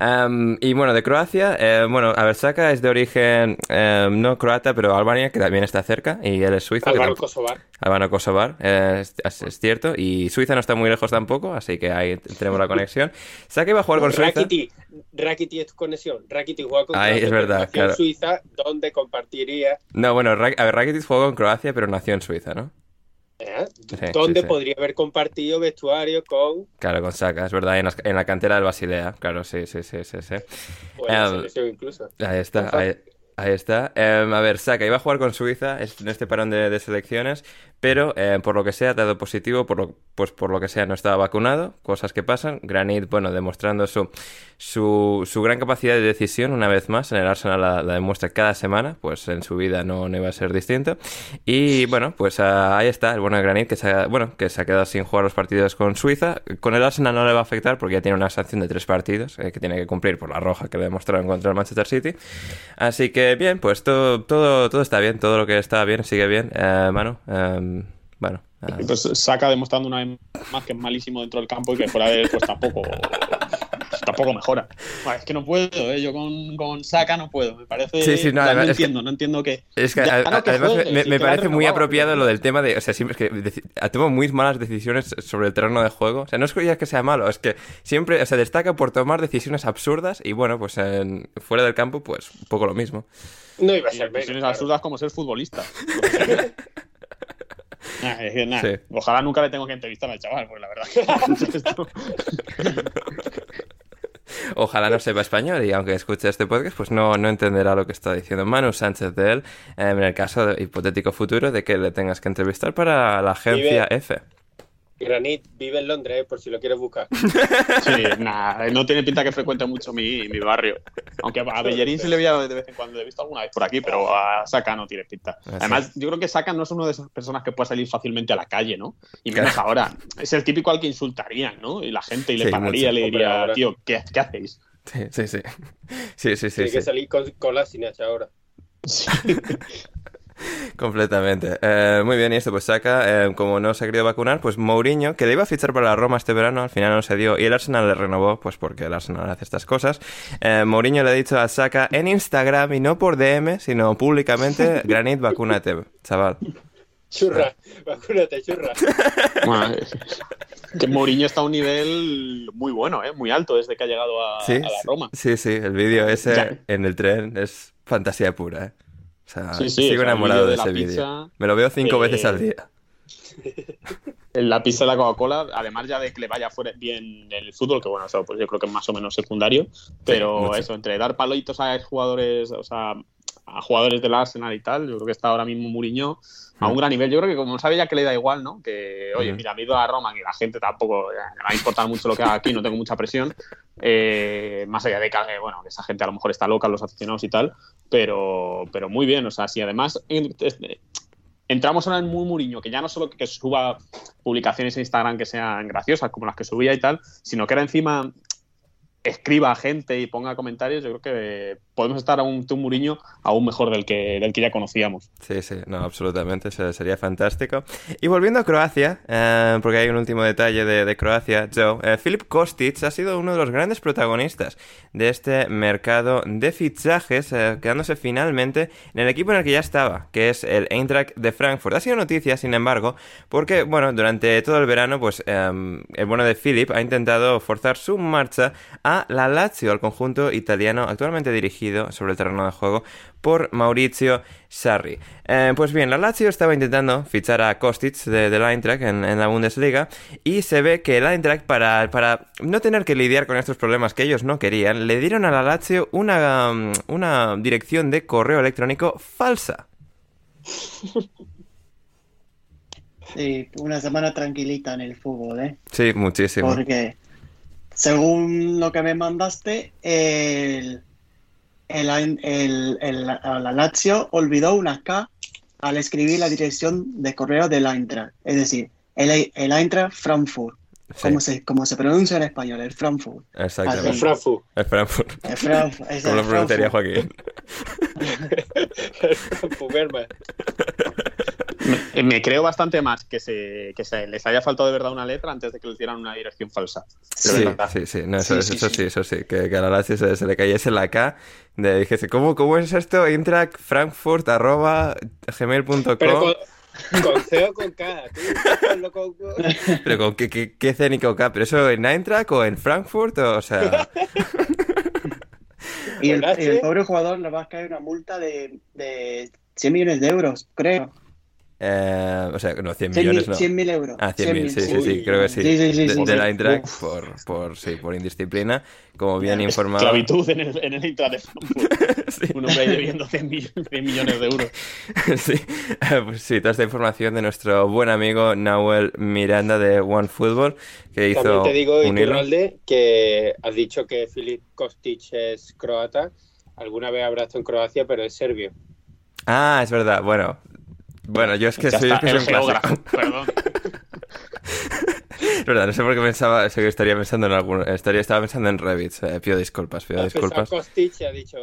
Em, y bueno, de Croacia, eh, bueno, Aversaka es de origen em, no croata, pero Albania, que también está cerca. Y él es suizo. tampoco- Kosovar. Albano Kosovar, eh, es, es- es cierto. Y Suiza no está muy lejos tampoco, así que ahí tenemos la conexión. Saka iba a jugar con Suiza. Rakiti, Rakiti es tu conexión. Rakiti juega con Ahí, Croacia, es verdad, claro. Suiza, donde compartiría. No, bueno, Ra- a ver, Rakitic jugó con Croacia, pero nació en Suiza, ¿no? ¿Eh? Sí, ¿Dónde sí, sí. podría haber compartido vestuario con Claro, con Saka, es verdad, en la, en la cantera del Basilea. Claro, sí, sí, sí, sí, sí. o en la selección incluso? Ahí está, ahí, ahí está. Em, a ver, Saka iba a jugar con Suiza en este parón de, selecciones, pero eh, por lo que sea, dado positivo, por lo, pues por lo que sea, no estaba vacunado, cosas que pasan. Granit, bueno, demostrando su, su, su gran capacidad de decisión una vez más, en el Arsenal la, la demuestra cada semana, pues en su vida no, no iba a ser distinto. Y bueno, pues ah, ahí está, el bueno de Granit, que se, ha, bueno, que se ha quedado sin jugar los partidos con Suiza. Con el Arsenal no le va a afectar porque ya tiene una sanción de tres partidos eh, que tiene que cumplir por la roja que le demostraron contra el Manchester City. Así que bien, pues todo, todo, todo está bien, todo lo que está bien sigue bien. Eh, Manu, eh, bueno. eh, Pues saca demostrando una vez más que es malísimo dentro del campo y que fuera de él pues tampoco, tampoco mejora. Bueno, es que no puedo, ¿eh? yo con, con Saka no puedo. Me parece. Sí, sí, no, además- que- entiendo, no entiendo que. Es que, Ya a- no que además juegue, me, parece muy apropiado lo del tema de, o sea, siempre es que toma muy malas decisiones sobre el terreno de juego. O sea, no es que sea malo, es que siempre, o sea, destaca por tomar decisiones absurdas y bueno, pues en- fuera del campo, pues un poco lo mismo. No iba a ser decisiones claro. absurdas como ser futbolista. Nah, es que, nah, Sí. Ojalá nunca le tengo que entrevistar al chaval, porque la verdad Ojalá no sepa español y aunque escuche este podcast, pues no, no entenderá lo que está diciendo Manu Sánchez de él eh, en el caso de- hipotético futuro de que le tengas que entrevistar para la agencia Vive- F. Granit vive en Londres, eh, por si lo quieres buscar. Sí, nah, no tiene pinta que frecuente mucho mi, mi barrio. Aunque a Bellerín sí le veía de vez en cuando, le he visto alguna vez por aquí, pero a Saka no tiene pinta. Ah, Además, yo creo que Saka no es una de esas personas que puede salir fácilmente a la calle, ¿no? Y menos ahora. Es el típico al que insultarían, ¿no? Y la gente y le Sí, pararía, mucho. le diría, ahora. tío, ¿qué, qué hacéis? Sí, sí, sí. Sí, sí, sí. Tiene sí. que salir con sin hacha ahora. Completamente. Eh, muy bien, y esto pues saca, eh, como no se ha querido vacunar, pues Mourinho, que le iba a fichar para la Roma este verano, al final no se dio, y el Arsenal le renovó, pues porque el Arsenal hace estas cosas. Eh, Mourinho le ha dicho a Saka en Instagram, y no por DM, sino públicamente, Granit, vacúnate, chaval. Churra, vacúnate, churra. Bueno, que Mourinho está a un nivel muy bueno, ¿eh? Muy alto desde que ha llegado a, Sí, a la Roma. sí, sí, el vídeo ese Ya. en el tren es fantasía pura, ¿eh? O sea, Sí, sí, o sigo enamorado de ese vídeo. pizza, Me lo veo cinco eh, veces al día. La pista de la Coca-Cola, además ya de que le vaya fuera bien el fútbol, que bueno, eso pues yo creo que es más o menos secundario, pero eso, entre dar palitos a jugadores, o sea, a jugadores del Arsenal y tal, yo creo que está ahora mismo Mourinho a un gran nivel. Yo creo que como sabe ya que le da igual, ¿no? Que, oye, Ujú. mira, me he ido a Roma, que la gente tampoco eh, le va a importar mucho lo que haga aquí, no tengo mucha presión. Eh, más allá de que, eh, bueno, esa gente a lo mejor está loca, los aficionados y tal, pero, pero muy bien, o sea, si además entramos ahora en muy Muriño, que ya no solo que suba publicaciones en Instagram que sean graciosas, como las que subía y tal, sino que ahora encima escriba a gente y ponga comentarios, yo creo que podemos estar a un, un aún mejor del que, del que ya conocíamos. Sí, sí, no, absolutamente, se- sería fantástico. Y volviendo a Croacia, eh, porque hay un último detalle de, de Croacia, Joe, eh, Filip Kostic ha sido uno de los grandes protagonistas de este mercado de fichajes, eh, quedándose finalmente en el equipo en el que ya estaba, que es el Eintracht de Frankfurt. Ha sido noticia, sin embargo, porque, bueno, durante todo el verano, pues eh, el bueno de Filip ha intentado forzar su marcha a la Lazio, al conjunto italiano actualmente dirigido sobre el terreno de juego por Maurizio Sarri. Eh, pues bien, la Lazio estaba intentando fichar a Kostic de, del Eintracht en, en la Bundesliga y se ve que el Eintracht, para, para no tener que lidiar con estos problemas que ellos no querían, le dieron a la Lazio una, um, una dirección de correo electrónico falsa. Sí, una semana tranquilita en el fútbol, ¿eh? Sí, muchísimo. Porque según lo que me mandaste, el, el, el, el- la Lazio olvidó una K al escribir la dirección de correo del Eintracht. Es decir, el, el Eintracht Frankfurt. Sí, Como se, como se pronuncia en español, el Frankfurt. exactamente. El Frankfurt. El Frankfurt. El Frankfurt, es Como lo pronunciaría. Joaquín. El Frankfurt. Me, me creo bastante más que, se, que se les haya faltado de verdad una letra antes de que le hicieran una dirección falsa. Sí, sí, sí, no, eso, Sí, eso, sí, eso sí. sí, eso sí, que, que a la Lazio se, se le cayese la K, de dijese, ¿cómo, cómo es esto? Intrac Frankfurt arroba gmail.com con, con C o con K. Tú, con- con- Pero con qué, qué, qué cénico K, pero eso en Eintracht o en Frankfurt, o sea, Y el, pobre jugador le va a caer una multa de, de 100 millones de euros, creo. Eh, o sea, no, 100 100.000 millones no. 100.000 euros. Ah, 100.000, 100.000, sí, sí, sí. sí, creo que sí. Sí, sí, sí, de, sí, de sí. la Eintracht Uf. por, por, sí, por indisciplina, como bien informado. Esclavitud en el, en el Eintracht de Frankfurt. Un hombre ahí debiendo 100, mill- 100 millones de euros. sí, eh, pues sí, toda esta información de nuestro buen amigo Nahuel Miranda de OneFootball, que hizo También te digo, un hilo. Iturralde, que has dicho que Filip Kostic es croata. Alguna vez habrá estado en Croacia, pero es serbio. Ah, es verdad, bueno. Bueno, yo es que Ya soy, es está, el geógrafo, perdón. Es verdad, no sé por qué pensaba, sé que estaría pensando en algún, estaría, estaba pensando en Revit, eh, pido disculpas, pido disculpas. Kostic y ha dicho,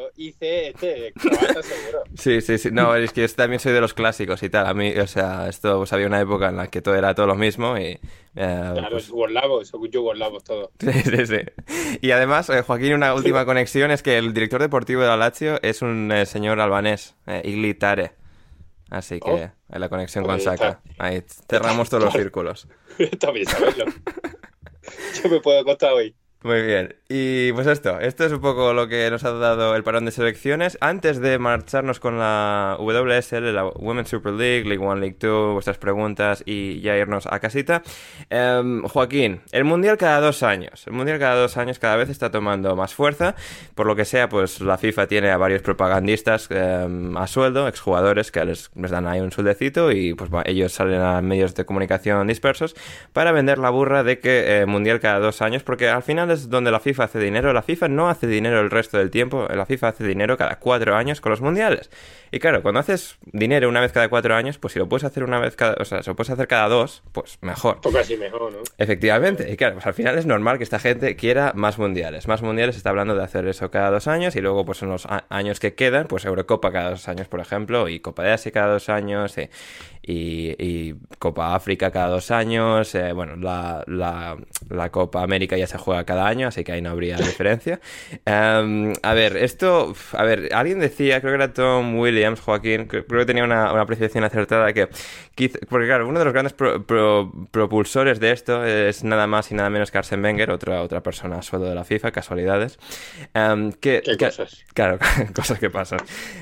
croata seguro. Sí, sí, sí, no, es que yo también soy de los clásicos y tal, a mí, o sea, esto, pues había una época en la que todo era todo lo mismo y... eh, Claro, pues- son yugoslavos todos. Sí, sí, sí. Y además, eh, Joaquín, una última conexión es que el director deportivo de la Lazio es un eh, señor albanés, eh, Igli Tare. Así que Oh. eh, la conexión con Saka. está. Ahí cerramos todos los círculos. Bien saberlo. Yo me puedo contar hoy. Muy bien. Y pues esto, esto es un poco lo que nos ha dado el parón de selecciones. Antes de marcharnos con la WSL, la Women's Super League, League One, League Two, vuestras preguntas y ya irnos a casita. Em, Joaquín, el Mundial cada dos años. El Mundial cada dos años cada vez está tomando más fuerza. Por lo que sea, pues la FIFA tiene a varios propagandistas em, a sueldo, exjugadores que les, les dan ahí un sueldecito y pues ellos salen a medios de comunicación dispersos para vender la burra de que eh, Mundial cada dos años, porque al final es donde la FIFA hace dinero. La FIFA no hace dinero el resto del tiempo, la FIFA hace dinero cada cuatro años con los mundiales. Y claro, cuando haces dinero una vez cada cuatro años, pues si lo puedes hacer una vez cada, o sea, si lo puedes hacer cada dos, pues mejor. Poco así mejor, ¿no? Efectivamente, y claro, pues al final es normal que esta gente quiera más mundiales. Más mundiales está hablando de hacer eso cada dos años y luego pues en los años que quedan, pues Eurocopa cada dos años, por ejemplo, y Copa de Asia cada dos años, y, y- y Copa África cada dos años, eh, bueno, la, la- la Copa América ya se juega cada año, así que ahí no habría diferencia. Em, a ver, esto, a ver, alguien decía, creo que era Tom Williams, Joaquín, creo que tenía una, una apreciación acertada que, porque claro, uno de los grandes pro- pro- propulsores de esto es nada más y nada menos que Arsene Wenger, otra, otra persona a sueldo de la FIFA, casualidades. Em, que, ¿Qué que- cosas? Claro, cosas que pasan.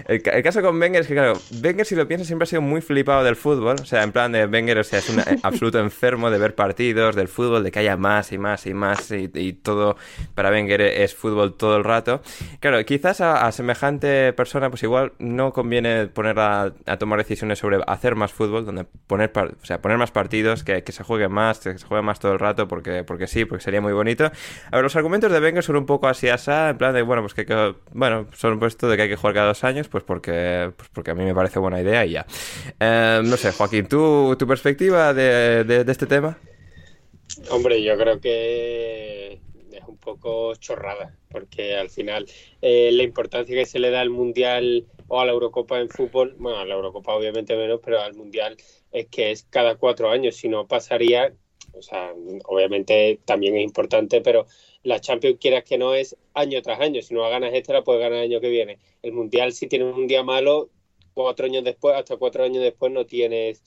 El, el caso con Wenger es que, claro, Wenger, si lo piensas, siempre ha sido muy flipado del fútbol. O sea, en plan de Wenger, o sea, es un eh, absoluto enfermo de ver partidos, del fútbol, de que haya más y más y más y, y todo para Wenger es fútbol todo el rato. Claro, quizás a, a semejante persona, pues igual no conviene poner a, tomar decisiones sobre hacer más fútbol, donde poner, par- o sea, poner más partidos, que, que se juegue más, que se juegue más todo el rato, porque, porque sí, porque sería muy bonito. A ver, los argumentos de Wenger son un poco así asá, en plan de, bueno, pues que, que- bueno, son puesto de que hay que jugar cada dos años, pues porque, pues porque a mí me parece buena idea y ya. Eh, no Joaquín, ¿tú, tu perspectiva de, de- este tema? Hombre, yo creo que es un poco chorrada, porque al final eh, la importancia que se le da al Mundial o a la Eurocopa en fútbol, bueno, a la Eurocopa obviamente menos, pero al Mundial es que es cada cuatro años, si no pasaría, o sea, obviamente también es importante, pero la Champions quieras que no es año tras año, si no ganas esta la puedes ganar el año que viene. El Mundial si tienes un día malo, cuatro años después, hasta cuatro años después no tienes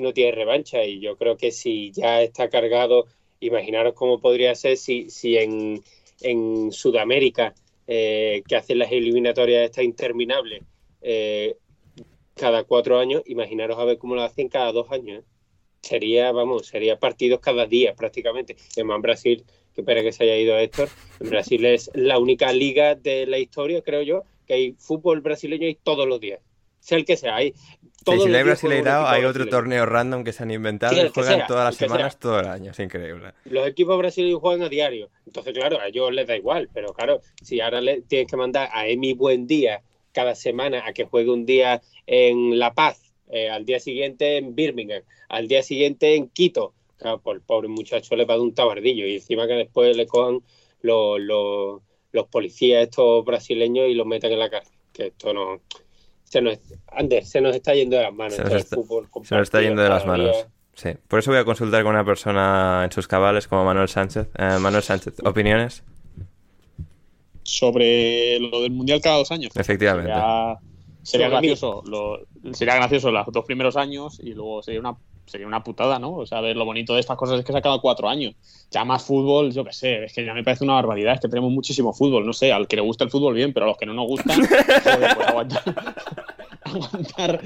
no tienes revancha y yo creo que si ya está cargado, imaginaros cómo podría ser si, si en, en Sudamérica, eh, que hacen las eliminatorias esta interminable, eh, cada cuatro años, imaginaros a ver cómo lo hacen cada dos años. ¿eh? Sería, vamos, sería partidos cada día prácticamente. Además, en Brasil, que espera que se haya ido Héctor, en Brasil es la única liga de la historia, creo yo, que hay fútbol brasileño y todos los días. Sea el que sea, hay Sí, todos si hay Brasileirao, hay otro brasileño. torneo random que se han inventado Sí, y juegan sea, todas las semanas, sea. todo el año. Es increíble. los equipos brasileños juegan a diario. Entonces, claro, a ellos les da igual, pero claro, si ahora le tienes que mandar a Emi Buen Día cada semana a que juegue un día en La Paz, eh, al día siguiente en Birmingham, al día siguiente en Quito, claro, pues el pobre muchacho le va a dar un tabardillo y encima que después le cojan los, los, los policías estos brasileños y los metan en la cárcel. Que esto no... Se nos, Ander, se nos está yendo de las manos. Se nos el está- fútbol Se nos está yendo de las día. manos. Sí, por eso voy a consultar con una persona en sus cabales como Manuel Sánchez. Eh, Manuel Sánchez, ¿opiniones? Sobre lo del Mundial cada dos años. Efectivamente. Sería, sería gracioso. Lo, sería gracioso los dos primeros años y luego sería una sería una putada, ¿no? O sea, ver lo bonito de estas cosas es que se cada cuatro años. Ya más fútbol, yo qué sé, es que ya me parece una barbaridad. Es que tenemos muchísimo fútbol, no sé, al que le gusta el fútbol bien, pero a los que no nos gustan, joder, pues aguantar, aguantar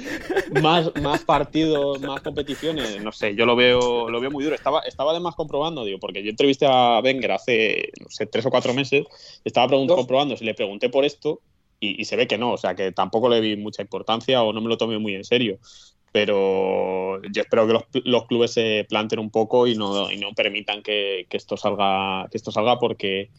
más partidos, más competiciones, no sé, yo lo veo, lo veo muy duro. Estaba, estaba además comprobando, digo, porque yo entrevisté a Wenger hace, no sé, tres o cuatro meses, estaba comprobando si le pregunté por esto y, y, se ve que no, o sea, que tampoco le vi mucha importancia o no me lo tomé muy en serio pero yo espero que los, los, clubes se planten un poco y no, y no permitan que, que, esto salga que esto salga porque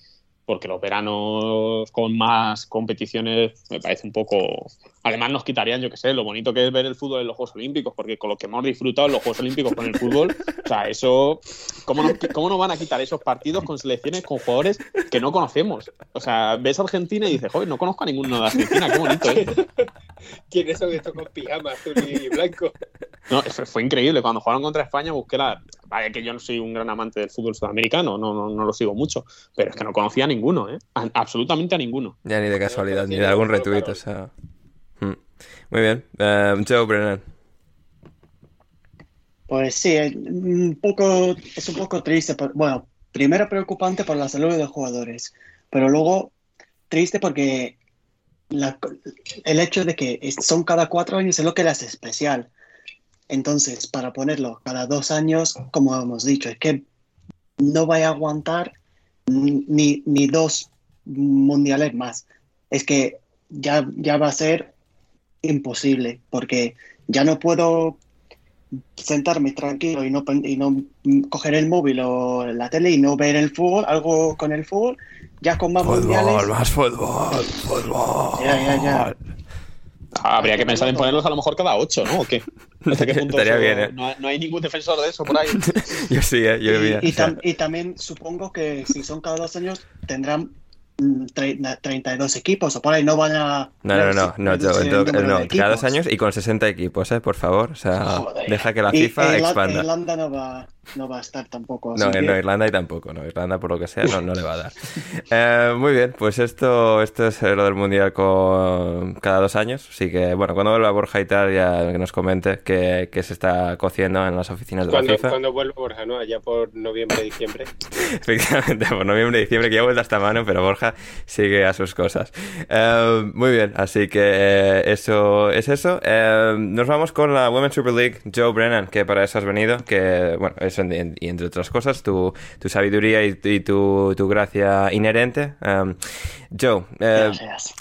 porque los veranos con más competiciones me parece un poco... Además nos quitarían, yo qué sé, lo bonito que es ver el fútbol en los Juegos Olímpicos, porque con lo que hemos disfrutado en los Juegos Olímpicos con el fútbol, o sea, eso... ¿Cómo nos, cómo nos van a quitar esos partidos con selecciones, con jugadores que no conocemos? O sea, ves a Argentina y dices, joder, no conozco a ninguno de Argentina, qué bonito, ¿eh? ¿Quiénes son estos con pijama azul y blanco? No, fue increíble. Cuando jugaron contra España busqué la... Que yo no soy un gran amante del fútbol sudamericano, no, no, no lo sigo mucho, pero es que no conocía a ninguno, ¿eh? A, absolutamente a ninguno. Ya ni de casualidad, ni de algún retweet, o sea... Hmm. Muy bien. Uh, Joe Brennan. Pues sí, un poco, es un poco triste. Por, bueno, primero preocupante por la salud de los jugadores, pero luego triste porque la, el hecho de que son cada cuatro años es lo que le hace especial. Entonces, para ponerlo cada dos años, como hemos dicho, es que no vaya a aguantar ni, ni dos mundiales más. Es que ya, ya va a ser imposible, porque ya no puedo sentarme tranquilo y no, y no coger el móvil o la tele y no ver el fútbol, algo con el fútbol, ya con más fútbol, mundiales. más fútbol, fútbol. Ya, ya, ya. Habría que pensar en ponerlos a lo mejor cada ocho, ¿no? ¿O qué? ¿Hasta qué punto Estaría eso- bien, ¿eh? no, hay, no hay ningún defensor de eso por ahí. Yo sí, ¿eh? Yo vi, y, y tam- y también supongo que si son cada dos años tendrán mm, tre- 32 equipos o por ahí no van a... No, no, no, no, todo- número no, cada dos años y con 60 equipos, ¿eh? Por favor, o sea, Joder. deja que la FIFA Irla- expanda. Irlanda no va, no va a estar tampoco. así No, que- no, Irlanda y tampoco, no, Irlanda por lo que sea no, no le va a dar. Eh, muy bien, pues esto, esto es lo del Mundial con cada dos años, así que bueno, cuando vuelva Borja y tal ya que nos comente que, que se está cociendo en las oficinas de la Cuando, FIFA. cuando vuelva Borja, ¿no? Allá por noviembre, diciembre. Efectivamente, por noviembre, diciembre, que ya vuelta esta mano, pero Borja sigue a sus cosas. Eh, muy bien, así que eh, eso es eso. Eh, nos vamos con la Women's Super League, Joe Brennan, que para eso has venido, que, bueno, eso y entre otras cosas, tu, tu sabiduría y, y tu, tu gracia inherente. Eh, Joe, eh,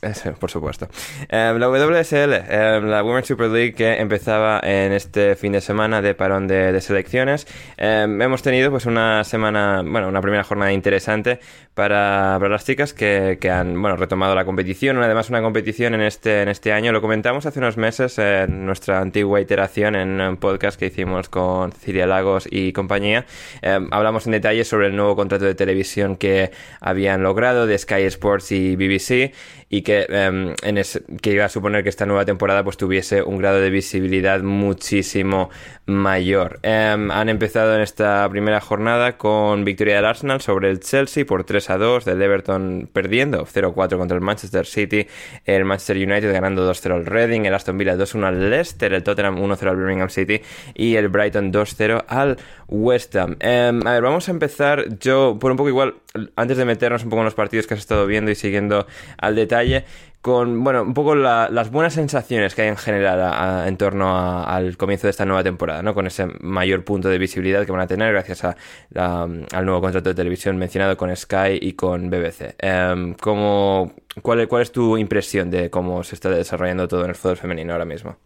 Gracias. por supuesto. Eh, la WSL, eh, la Women's Super League que empezaba en este fin de semana de parón de, de selecciones. Hemos tenido pues una semana, bueno, una primera jornada interesante para, para las chicas que, que han, bueno, retomado la competición. Además, una competición en este, en este año. Lo comentamos hace unos meses en nuestra antigua iteración en un podcast que hicimos con Cilia Lagos y compañía. Eh, hablamos en detalle sobre el nuevo contrato de televisión que habían logrado de Sky Sports y BBC y que, eh, en que iba a suponer que esta nueva temporada pues tuviese un grado de visibilidad muchísimo mayor. Eh, han empezado en esta primera jornada con victoria del Arsenal sobre el Chelsea por 3 a 2, del Everton perdiendo 0-4 contra el Manchester City, el Manchester United ganando 2-0 al Reading, el Aston Villa 2-1 al Leicester, el Tottenham 1-0 al Birmingham City y el Brighton 2-0 al West Ham. Eh, a ver, vamos a empezar yo por un poco igual, antes de meternos un poco en los partidos que has estado viendo y siguiendo al detalle, con, bueno, un poco la- las buenas sensaciones que hay en general en torno al comienzo de esta nueva temporada, ¿no? Con ese mayor punto de visibilidad que van a tener gracias al nuevo contrato de televisión mencionado con Sky y con BBC. Em, ¿cómo- cuál, ¿Cuál es tu impresión de cómo se está desarrollando todo en el fútbol femenino ahora mismo?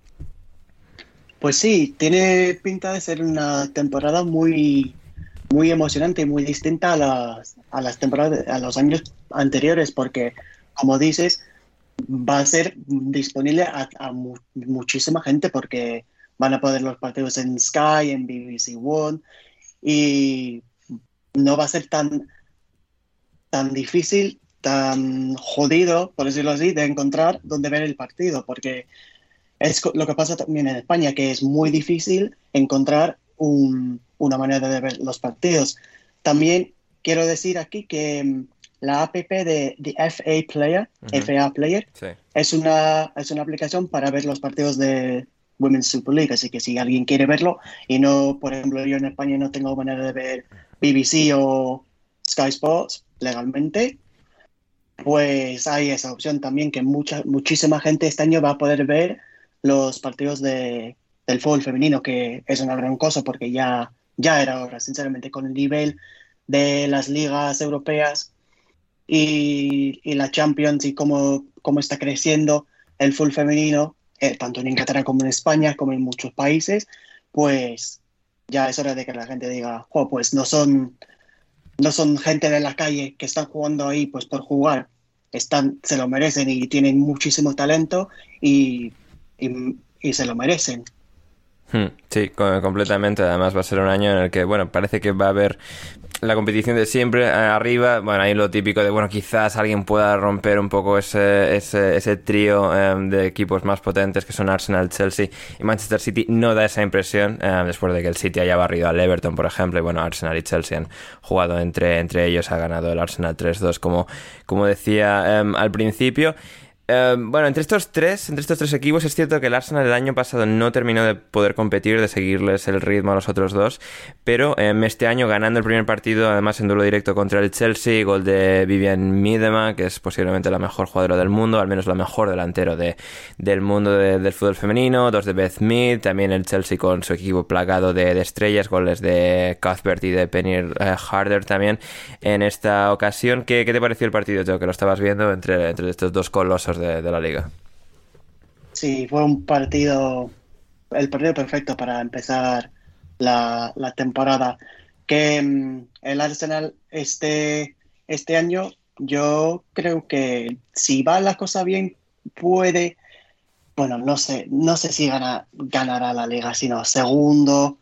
Pues sí, tiene pinta de ser una temporada muy, muy emocionante y muy distinta a las, a las temporadas, a los años anteriores, porque, como dices, va a ser disponible a, mu- muchísima gente porque van a poder los partidos en Sky, en BBC One, y no va a ser tan, tan difícil, tan jodido, por decirlo así, de encontrar dónde ver el partido, porque es lo que pasa también en España, que es muy difícil encontrar un- una manera de ver los partidos. También quiero decir aquí que mm, la app de, de FA Player, Ujú. FA Player, Sí. es una, es una aplicación para ver los partidos de Women's Super League, así que si alguien quiere verlo y no, por ejemplo, yo en España no tengo manera de ver BBC o Sky Sports legalmente, pues hay esa opción también que mucha, muchísima gente este año va a poder ver los partidos de, del fútbol femenino, que es una gran cosa porque ya, ya era hora, sinceramente, con el nivel de las ligas europeas y, y la Champions y cómo, cómo está creciendo el fútbol femenino, eh, tanto en Inglaterra como en España, como en muchos países, pues ya es hora de que la gente diga, pues no son, no son gente de la calle que están jugando ahí pues por jugar, están, se lo merecen y tienen muchísimo talento y, y se lo merecen. Hmm, sí, completamente. Además va a ser un año en el que, bueno, parece que va a haber la competición de siempre eh, arriba. Bueno, ahí lo típico de, bueno, quizás alguien pueda romper un poco ese, ese, ese trío em, de equipos más potentes que son Arsenal, Chelsea y Manchester City. No da esa impresión em, después de que el City haya barrido al Everton, por ejemplo. Y bueno, Arsenal y Chelsea han jugado entre, entre ellos. Ha ganado el Arsenal 3-2, como, como decía em, al principio. Eh, bueno, entre estos tres, entre estos tres equipos, es cierto que el Arsenal el año pasado no terminó de poder competir, de seguirles el ritmo a los otros dos, pero em, este año ganando el primer partido, además en duelo directo contra el Chelsea, gol de Vivian Miedema, que es posiblemente la mejor jugadora del mundo, al menos la mejor delantero de, del mundo del fútbol femenino, dos de Beth Mead, también el Chelsea con su equipo plagado de, estrellas, goles de Cuthbert y de Penny eh, Harder también en esta ocasión. ¿Qué, ¿Qué, te pareció el partido, Joe, que lo estabas viendo entre, entre estos dos colosos? De, la liga. Sí, fue un partido, el partido perfecto para empezar la, temporada. Que mm, el Arsenal este, este año, yo creo que si va la cosa bien, puede, bueno, no sé, no sé si gana, ganará la liga, sino segundo,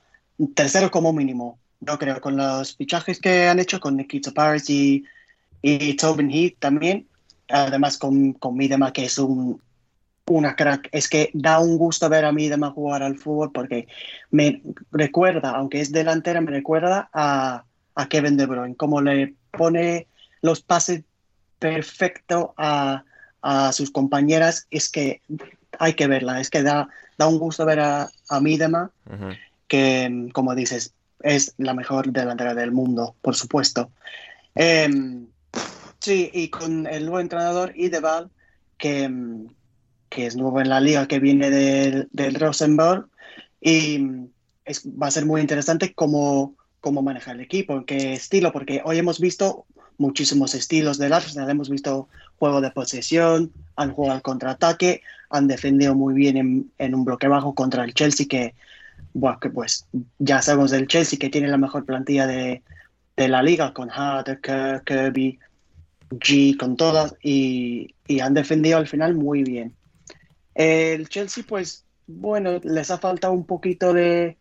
tercero como mínimo. Yo creo, con los fichajes que han hecho con Nikita Paris y, y Tobin Heath también, además con, con Midema, que es un, una crack. Es que da un gusto ver a Midema jugar al fútbol porque me recuerda, aunque es delantera, me recuerda a, a Kevin De Bruyne, como le pone los pases perfecto a, a, sus compañeras, es que hay que verla, es que da, da un gusto ver a, a Midema, que como dices, es la mejor delantera del mundo, por supuesto. Em, Sí, y con el nuevo entrenador Ideval, que, que es nuevo en la liga, que viene del, del Rosenborg, y es, va a ser muy interesante cómo, cómo manejar el equipo, en qué estilo, porque hoy hemos visto muchísimos estilos del Arsenal, hemos visto juego de posesión, han jugado al contraataque, han defendido muy bien en, en, un bloque bajo contra el Chelsea, que, bueno, que pues ya sabemos del Chelsea que tiene la mejor plantilla de, de la liga, con Hart, Kirby, G con todas y, han defendido al final muy bien. El Chelsea, pues, bueno, les ha faltado un poquito de,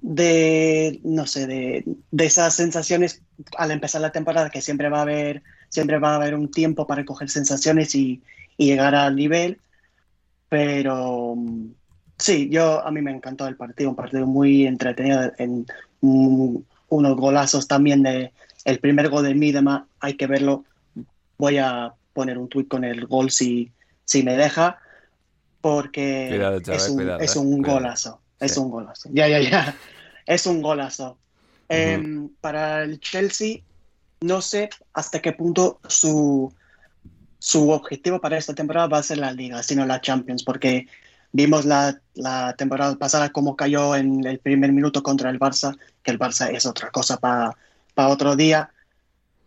de no sé, de, esas sensaciones al empezar la temporada, que siempre va a haber, siempre va a haber un tiempo para coger sensaciones y, llegar al nivel. Pero sí, yo a mí me encantó el partido, un partido muy entretenido, en unos golazos también de, el primer gol de Midema hay que verlo. Voy a poner un tuit con el gol si, si me deja, porque es, un, es, un, golazo. Es un golazo. Ya, ya, ya. Es un golazo. Em, para el Chelsea, no sé hasta qué punto su, su objetivo para esta temporada va a ser la Liga, sino la Champions, porque vimos la, la temporada pasada cómo cayó en el primer minuto contra el Barça, que el Barça es otra cosa para para otro día.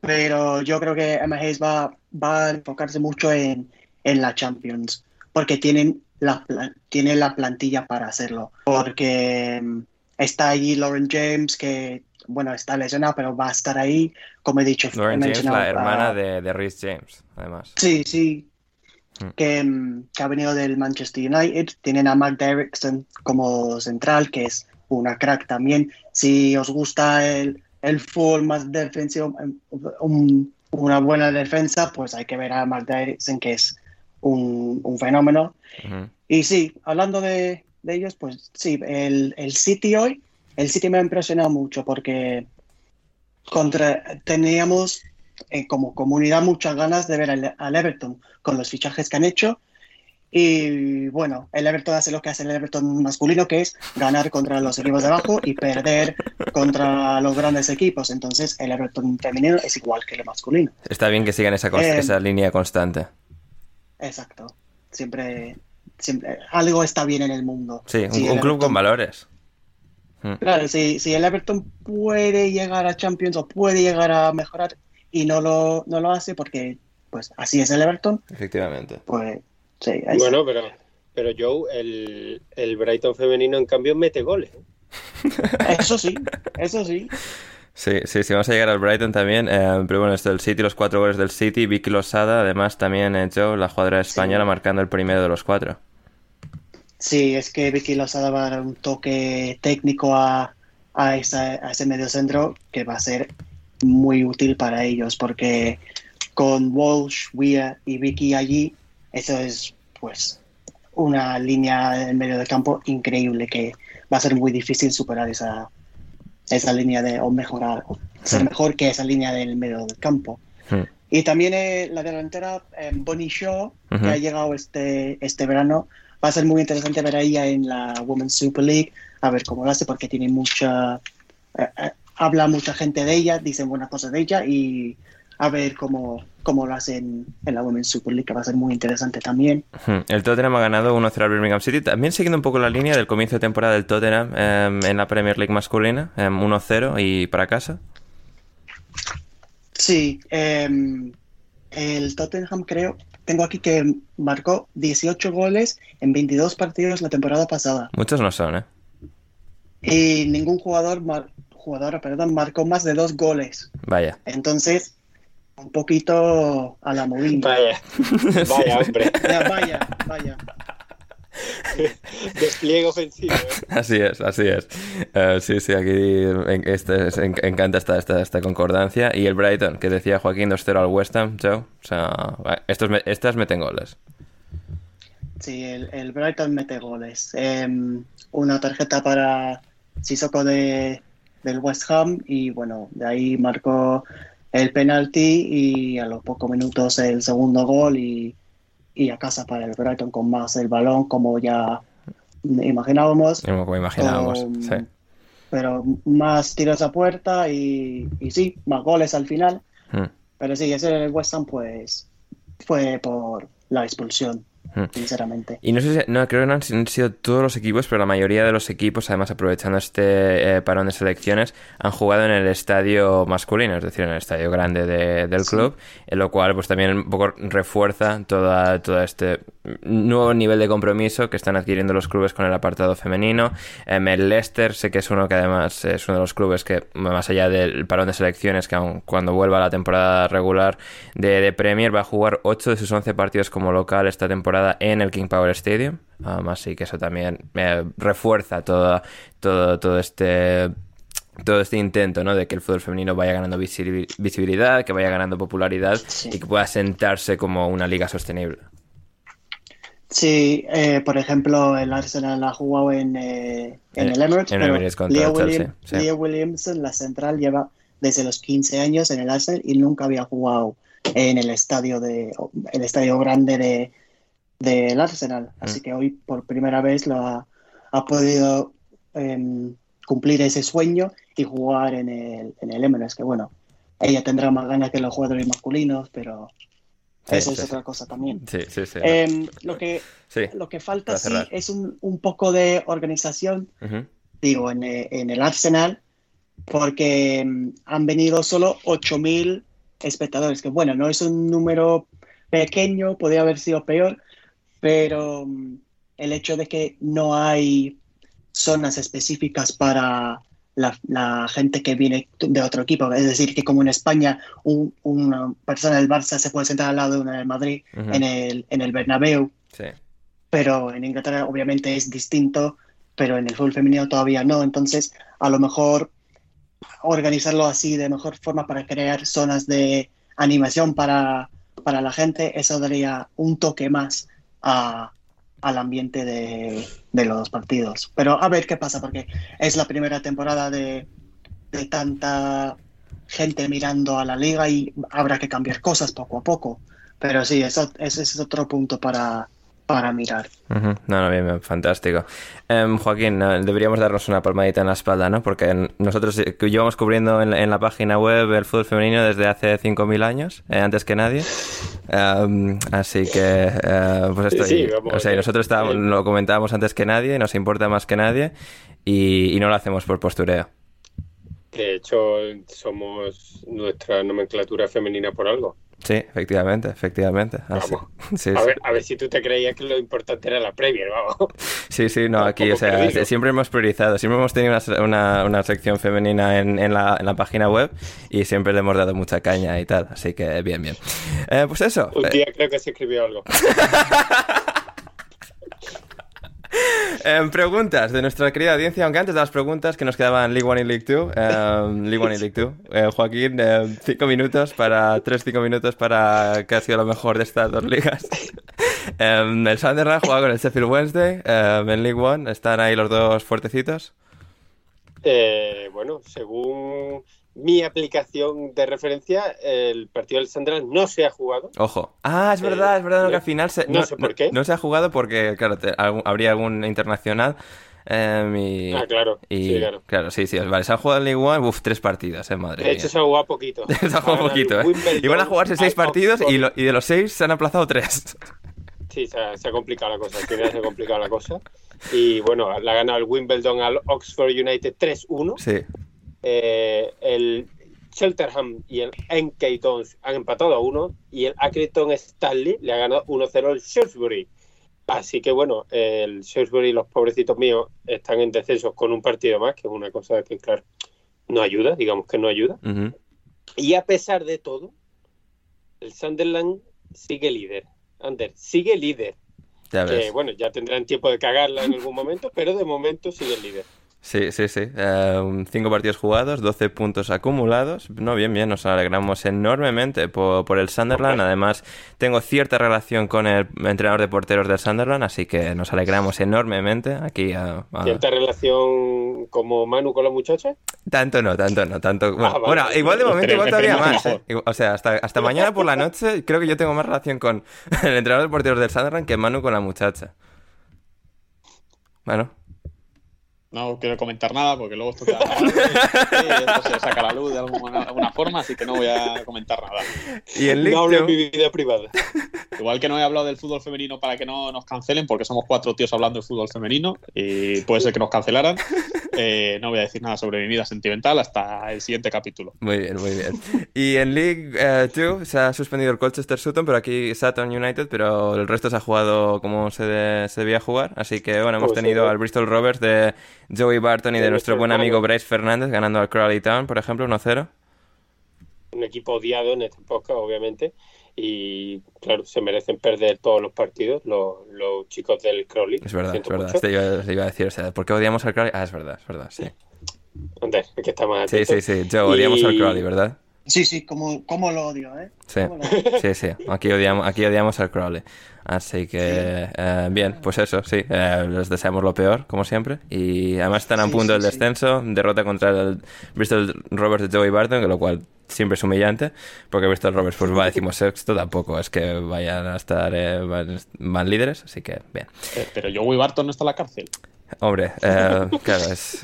Pero yo creo que Emma Hayes va, va a enfocarse mucho en, en la Champions, porque tienen la, tiene la plantilla para hacerlo. Porque mm, está allí Lauren James, que bueno, está lesionado, pero va a estar ahí, como he dicho. Lauren James, la hermana de, de Rhys James, además. Sí, sí. Mm. Que, mm, que, ha venido del Manchester United. Tienen a Mark Derrickson como central, que es una crack también. Si os gusta el, el full más defensivo, una buena defensa, pues hay que ver a Mark en que es un, fenómeno. Y sí, hablando de, ellos, pues sí, el, el, City hoy, el City me ha impresionado mucho porque contra, teníamos eh, como comunidad muchas ganas de ver al, al Everton con los fichajes que han hecho y bueno, el Everton hace lo que hace el Everton masculino, que es ganar contra los equipos de abajo y perder contra los grandes equipos. Entonces, el Everton femenino es igual que el masculino. Está bien que sigan esa, eh, esa línea constante. Exacto. Siempre siempre, algo está bien en el mundo. Sí, un, club con valores. Mm. Claro, si, si el Everton puede llegar a Champions o puede llegar a mejorar y no lo, no lo hace porque pues así es el Everton, Efectivamente. pues sí. ahí Bueno, pero, pero Joe, el, el Brighton femenino en cambio mete goles. ¿eh? Eso sí, eso sí. Sí, sí, sí, vamos a llegar al Brighton también. eh, pero bueno, esto del City, los cuatro goles del City. Vicky Losada, además, también eh, Joe, la jugadora española, marcando el primero de los cuatro. Sí, es que Vicky Losada va a dar un toque técnico a, a, esa- a ese medio centro que va a ser muy útil para ellos porque con Walsh, Weir y Vicky allí, eso es pues una línea en medio de campo increíble que va a ser muy difícil superar esa, esa línea de o mejorar, o ser Hmm. mejor que esa línea del medio del campo. Hmm. Y también eh, la delantera eh, Bonnie Shaw, que ha llegado este, este verano. Va a ser muy interesante ver a ella en la Women's Super League, a ver cómo lo hace, porque tiene mucha. eh, habla mucha gente de ella, dicen buenas cosas de ella, y a ver cómo, cómo lo hacen en la Women's Super League, que va a ser muy interesante también. El Tottenham ha ganado 1-0 al Birmingham City. También siguiendo un poco la línea del comienzo de temporada del Tottenham eh, en la Premier League masculina. eh, 1-0 y para casa. Sí, em, el Tottenham creo, tengo aquí que marcó 18 goles en 22 partidos la temporada pasada. Muchos no son, ¿eh? Y ningún jugador, mar- jugadora, perdón, marcó más de dos goles. Vaya. Entonces, un poquito a la movida. Vaya, vaya, hombre. Ya, vaya, vaya. Despliegue ofensivo. ¿eh? Así es, así es. Eh, sí, sí, aquí en- este, es- en- encanta esta, esta, esta concordancia. Y el Brighton, que decía Joaquín 2-0 al West Ham, Joe. O sea, estos, me- estas meten goles. Sí, el, el Brighton mete goles. Em, una tarjeta para Sissoko de, del West Ham y bueno, de ahí marcó el penalti y a los pocos minutos el segundo gol y, y a casa para el Brighton con más el balón como ya imaginábamos. Como imaginábamos. Sí. Pero más tiros a puerta y, y sí, más goles al final. Mm. Pero sí, ese West Ham pues fue por la expulsión. Sinceramente. Y no sé si, no, creo que no han si- han sido todos los equipos, pero la mayoría de los equipos, además aprovechando este eh, parón de selecciones, han jugado en el estadio masculino, es decir, en el estadio grande de- del club, en lo cual pues también un poco refuerza toda, todo este nuevo nivel de compromiso que están adquiriendo los clubes con el apartado femenino. Em, el Leicester sé que es uno que además es uno de los clubes que, más allá del parón de selecciones, que aun cuando vuelva a la temporada regular de, de Premier, va a jugar 8 de sus 11 partidos como local esta temporada en el King Power Stadium. Um, así que eso también eh, refuerza todo, todo, todo este todo este intento ¿no? de que el fútbol femenino vaya ganando visi- visibilidad, que vaya ganando popularidad Sí. y que pueda sentarse como una liga sostenible. Sí, eh, por ejemplo, el Arsenal ha jugado en, eh, en En- el Emirates, en Emirates contra Leah, William- sí. Leah Williamson, la central, lleva desde los 15 años en el Arsenal y nunca había jugado en el estadio de el estadio grande de del Arsenal. Así Mm. que hoy por primera vez lo ha, ha podido em, cumplir ese sueño y jugar en el, en el Emirates, que bueno, ella tendrá más ganas que los jugadores masculinos, pero eso sí, es sí. otra cosa también. Sí. Em, lo que lo que falta sí es un, un poco de organización, digo, en, eh, en el Arsenal, porque mm, han venido solo 8.000 espectadores, que bueno, no es un número pequeño, podría haber sido peor, pero mm, el hecho de que no hay zonas específicas para la, la gente que viene de otro equipo, es decir, que como en España un- una persona del Barça se puede sentar al lado de una del Madrid en el, en el Bernabéu, Sí. pero en Inglaterra obviamente es distinto, pero en el fútbol femenino todavía no. Entonces, a lo mejor organizarlo así de mejor forma para crear zonas de animación para, para la gente, eso daría un toque más a- al ambiente de, de los partidos. Pero a ver qué pasa, porque es la primera temporada de, tanta gente mirando a la liga y habrá que cambiar cosas poco a poco. Pero sí, eso, ese es otro punto para, para mirar. No, no, bien, bien, fantástico. Em, Joaquín, deberíamos darnos una palmadita en la espalda, ¿no? Porque nosotros eh, llevamos cubriendo en, la- en la página web el fútbol femenino desde hace 5.000 años, eh, antes que nadie. Em, así que, eh, pues esto. Sí, vamos, o sea, y nosotros estábamos- lo comentábamos antes que nadie, nos importa más que nadie y, y no lo hacemos por postureo. De hecho, somos nuestra nomenclatura femenina por algo. Sí, efectivamente, efectivamente. Así- Vamos. sí, A sí. ver, a ver si tú te creías que lo importante era la Premier, vamos. Sí, sí, no, aquí, o sea, siempre hemos priorizado, siempre hemos tenido una, una- una sección femenina en, en la, en la página web y siempre le hemos dado mucha caña y tal, así que bien, bien. Eh, pues eso, Un eh, día creo que se escribió algo. eh, preguntas de nuestra querida audiencia, aunque antes de las preguntas que nos quedaban League One y League Two, eh, League One y League Two, eh, Joaquín, eh, cinco minutos para, tres, cinco minutos para que ha sido lo mejor de estas dos ligas. Eh, el Sunderland juega con el Sheffield Wednesday eh, en League One, están ahí los dos fuertecitos. Eh, bueno, según mi aplicación de referencia, el partido del Sunderland no se ha jugado. Ojo. Ah, es verdad, es verdad no, que al final se- no sé por qué. no se ha jugado porque, claro, te- algún- habría algún internacional. em, y, Ah, claro, y- sí, claro. sí, sí. Vale, se ha jugado en One, uf, tres partidas, eh, madre De hecho, mía. se ha jugado poquito. Se ha jugado poquito, eh. Iban a jugarse seis partidos y, lo- y de los seis se han aplazado tres. Sí, se ha, se ha complicado la cosa. Se ha complicado la cosa. Y bueno, la ha ganado el Wimbledon al Oxford United 3-1. Sí. Eh, el Cheltenham y el NK Dons han empatado a uno. Y el Accrington Stanley le ha ganado 1-0 al Shrewsbury. Así que bueno, el Shrewsbury, los pobrecitos míos, están en descenso con un partido más, que es una cosa que, claro, no ayuda, digamos que no ayuda. Y a pesar de todo, el Sunderland sigue líder. Ander, sigue líder. Ya Que bueno, ya tendrán tiempo de cagarla en algún momento, pero de momento sigue el líder. Sí, sí, sí. Eh, cinco partidos jugados, 12 puntos acumulados. No, bien, bien, nos alegramos enormemente por, por el Sunderland. Además, tengo cierta relación con el entrenador de porteros del Sunderland, así que nos alegramos enormemente aquí. a- a- ¿Cierta relación como Manu con la muchacha? Tanto no, tanto no, tanto... Bueno, vale. bueno, igual de momento, igual todavía más. ¿eh? O sea, hasta, hasta mañana por la noche creo que yo tengo más relación con el entrenador de porteros del Sunderland que Manu con la muchacha. Bueno, No quiero comentar nada porque luego esto queda grabado y esto se saca a la luz de alguna, alguna forma, así que no voy a comentar nada. y en League No hablo Two- mi vida privada. Igual que no he hablado del fútbol femenino para que no nos cancelen, porque somos cuatro tíos hablando de fútbol femenino y puede ser que nos cancelaran, eh, no voy a decir nada sobre mi vida sentimental hasta el siguiente capítulo. Muy bien, muy bien. Y en League 2 se ha suspendido el Colchester Sutton, pero aquí Sutton United, pero el resto se ha jugado como se, de- se debía jugar. Así que bueno, hemos Pues, tenido eh, al Bristol Rovers de Joey Barton y de nuestro buen amigo Bryce Fernández ganando al Crawley Town, por ejemplo, 1-0. Un equipo odiado en esta época, obviamente. Y claro, se merecen perder todos los partidos los, los chicos del Crowley. Es verdad, es verdad. mucho. Este iba, te iba a decir, o sea, ¿por qué odiamos al Crawley? Ah, es verdad, es verdad, sí. Ander, es que está más Sí, sí, sí. Joe, odiamos al Y- Crawley, ¿verdad? Sí, sí, como, como lo odio, ¿eh? Sí, Cómo lo odio. sí, sí. Aquí odiamos, aquí odiamos al Crowley. Así que, eh, bien, pues eso, sí. eh, les deseamos lo peor, como siempre. Y además están a Sí, punto sí, del sí. descenso. Derrota contra el Bristol Rovers de Joey Barton, que lo cual siempre es humillante. Porque Bristol Rovers pues va a decimosexto, tampoco es que vayan a estar, eh, van, van líderes. Así que, bien. Eh, Pero Joey Barton no está en la cárcel. Hombre, eh, claro, es...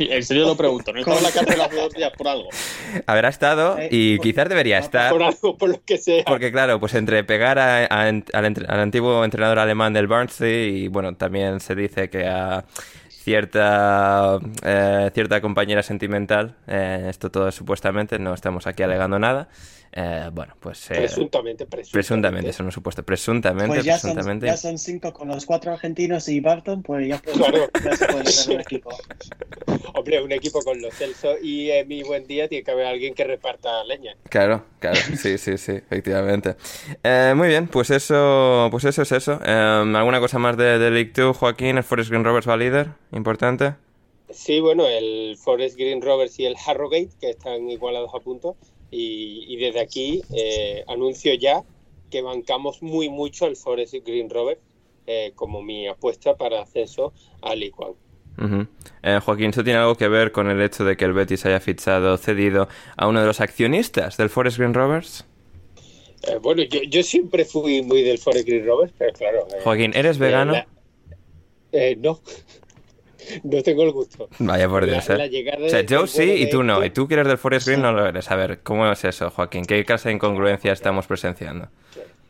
En serio- lo pregunto, ¿no está en la cárcel hace dos días por algo? Habrá estado y quizás debería estar. Por algo, por lo que sea. Porque claro, pues entre pegar a- a- al, entre- al antiguo entrenador alemán del Barnsley y bueno, también se dice que a cierta eh, cierta compañera sentimental, eh, esto todo es supuestamente, no estamos aquí alegando nada. Eh, bueno, pues eh, Presuntamente, presuntamente. presuntamente, eso no es supuesto, presuntamente, Pues ya son, presuntamente. ya son cinco con los cuatro argentinos y Barton, pues ya, puede- Claro. ya se puede ser un equipo. Hombre, un equipo con los Celso y eh, mi buen día tiene que haber alguien que reparta leña. Claro, claro, sí, sí, sí, efectivamente. Eh, muy bien, pues eso, pues eso es eso. Eh, ¿Alguna cosa más de, de League 2, Joaquín? ¿El Forest Green Rovers va líder? Importante. Sí, bueno, el Forest Green Rovers y el Harrogate, que están igualados a punto. Y, y desde aquí eh, anuncio ya que bancamos muy mucho al Forest Green Rovers eh, como mi apuesta para ascenso a League One. Ujú. Eh, Joaquín, ¿eso tiene algo que ver con el hecho de que el Betis haya fichado, cedido a uno de los accionistas del Forest Green Rovers? Eh, bueno, yo, yo siempre fui muy del Forest Green Rovers, pero claro. eh, Joaquín, ¿eres vegano? la- eh, no. No tengo el gusto. Vaya por la- Dios, ¿eh? la llegada O sea, yo sí y tú no. Héctor- Y tú que eres del Forest Green no lo eres. A ver, ¿cómo es eso, Joaquín? ¿Qué clase de incongruencia estamos presenciando?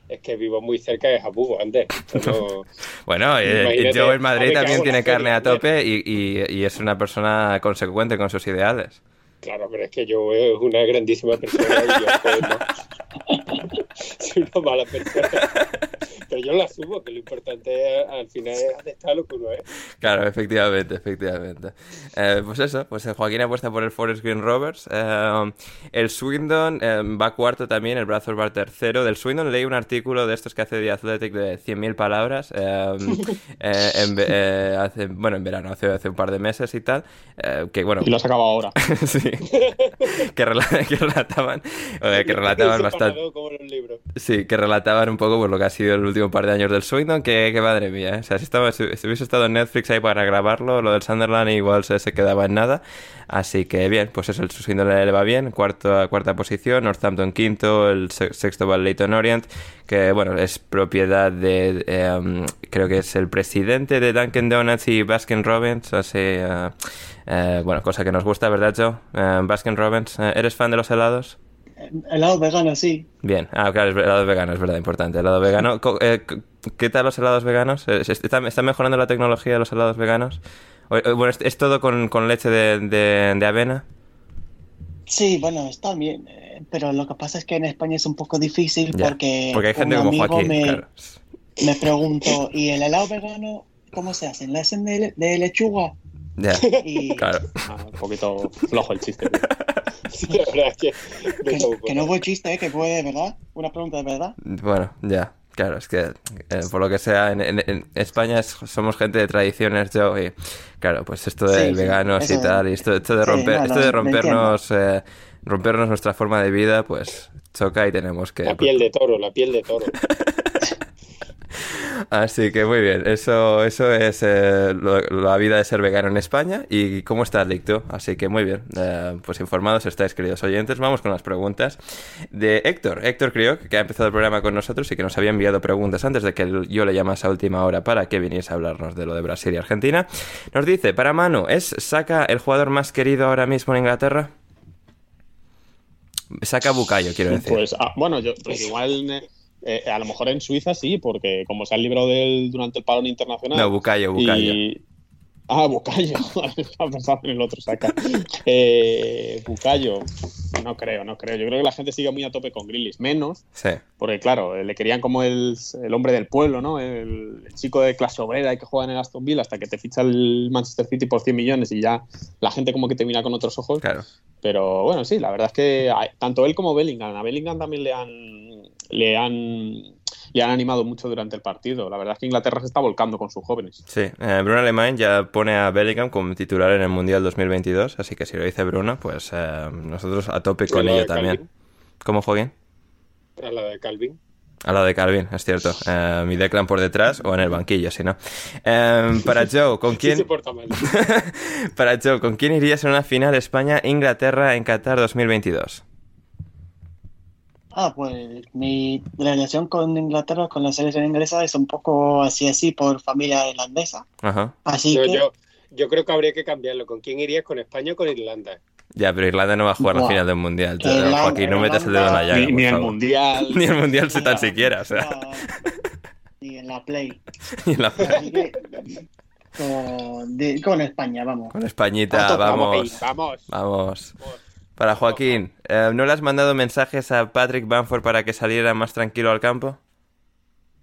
Es que vivo muy cerca de Jabugo, antes. No- Bueno, eh, Joe en Madrid también tiene carne a tope y, y- y es una persona consecuente con sus ideales. Claro, pero es que yo es una grandísima persona y yo pues, no. soy una mala persona. Pero yo lo asumo, que lo importante al final es aceptar lo que uno es. Claro, efectivamente, efectivamente. Eh, pues eso, pues eh, Joaquín apuesta por el Forest Green Rovers. Eh, el Swindon eh, va cuarto también, el Bradford va tercero. Del Swindon leí un artículo de estos que hace The Athletic de 100.000 palabras. eh, eh, en eh, hace, bueno, en verano, hace, hace un par de meses y tal. eh, que bueno, Y lo has acabado ahora. sí, que, rela- que relataban, eh, que relataban bastante. Como en Sí, que relataban un poco por lo que ha sido el último par de años del Swindon, que, madre mía, ¿eh? o sea, si, estaba, si, hubiese estado en Netflix ahí para grabarlo, lo del Sunderland igual se, se quedaba en nada, así que bien, pues eso, el Swindon le, va bien, cuarto, cuarta posición, Northampton quinto, el se- sexto va Leyton Orient, que bueno, es propiedad de, eh, um, creo que es el presidente de Dunkin' Donuts y Baskin Robbins, así, eh, bueno, cosa que nos gusta, ¿verdad Joe? Baskin Robbins, ¿eres fan de los helados? Helado vegano, sí. Bien, ah, claro, es helado vegano, es verdad, importante. Helado vegano. Eh, ¿Qué tal los helados veganos? Eh, ¿se- ¿Está, está mejorando la tecnología de los helados veganos? Eh, Bueno, ¿es, es todo con, con leche de, de- de avena? Sí, bueno, está bien. Pero lo que pasa es que en España es un poco difícil Ya, porque, porque hay gente un como amigo Joaquín, me, claro. me preguntó, ¿y el helado vegano cómo se hace? ¿Le hacen de lechuga? Ya, Y claro. Ah, un poquito flojo el chiste. Sí, la verdad es que, no que, no fue chiste, ¿eh? que fue de verdad. Una pregunta de verdad. Bueno, ya. Claro, es que eh, por lo que sea, en, en- en España es- somos gente de tradiciones, Joe, y claro, pues esto de Sí, sí, veganos y tal, y esto, esto de sí, romper, no, esto no, de rompernos, eh, rompernos nuestra forma de vida, pues choca y tenemos que... La piel de toro, la piel de toro. Así que muy bien, eso, eso es eh, lo- la vida de ser vegano en España y cómo estás, Licto. Así que muy bien, eh, pues informados estáis, queridos oyentes. Vamos con las preguntas de Héctor. Héctor creo que ha empezado el programa con nosotros y que nos había enviado preguntas antes de que yo le llamase a última hora para que viniese a hablarnos de lo de Brasil y Argentina. Nos dice, para Manu, ¿es Saka el jugador más querido ahora mismo en Inglaterra? Saka Bucayo, quiero decir. Pues ah, bueno, yo pues igual eh, a lo mejor en Suiza sí, porque como se han librado de él durante el parón internacional. no, Bucayo, Bucayo. Y... Ah, Bucayo. Estaba pensando en el otro saca. Eh, Bucayo. No creo, no creo. Yo creo que la gente sigue muy a tope con Grillis. Menos, Sí, porque claro, eh, le querían como el, el hombre del pueblo, ¿no? El, el chico de clase obrera que juega en el Aston Villa hasta que te ficha el Manchester City por 100 millones y ya la gente como que te mira con otros ojos. claro. Pero bueno, sí, la verdad es que tanto él como Bellingham, a Bellingham también le han, le han, le han animado mucho durante el partido. La verdad es que Inglaterra se está volcando con sus jóvenes. Sí, eh, Bruno Alemán ya pone a Bellingham como titular en el Mundial 2022, así que si lo dice Bruno, pues eh, nosotros a tope con ¿Y la ello también. Calvin? ¿Cómo Joaquín? A la de Calvin. A la de Calvin, es cierto. Eh, mi Declan por detrás o en el banquillo, si no. Eh, para Joe, ¿con ¿Quién para Joe, ¿con quién irías en una final España-Inglaterra en Qatar 2022? Ah, pues mi relación con Inglaterra, con la selección inglesa, es un poco así así por familia irlandesa. Ajá. Así Yo, que yo, yo creo que habría que cambiarlo. ¿Con quién irías? ¿Con España o con Irlanda? Ya, pero Irlanda no va a jugar la final del Mundial. Irlanda- Joaquín, no metas el dedo en la llaga, Ni, ni el. Mundial. Ni el Mundial se tan siquiera, o sea. y en la Play. y la- Así que con, de- con España, vamos. Con Españita, tope, vamos. Vamos. Vamos. Para Joaquín, eh, ¿no le has mandado mensajes a Patrick Bamford para que saliera más tranquilo al campo?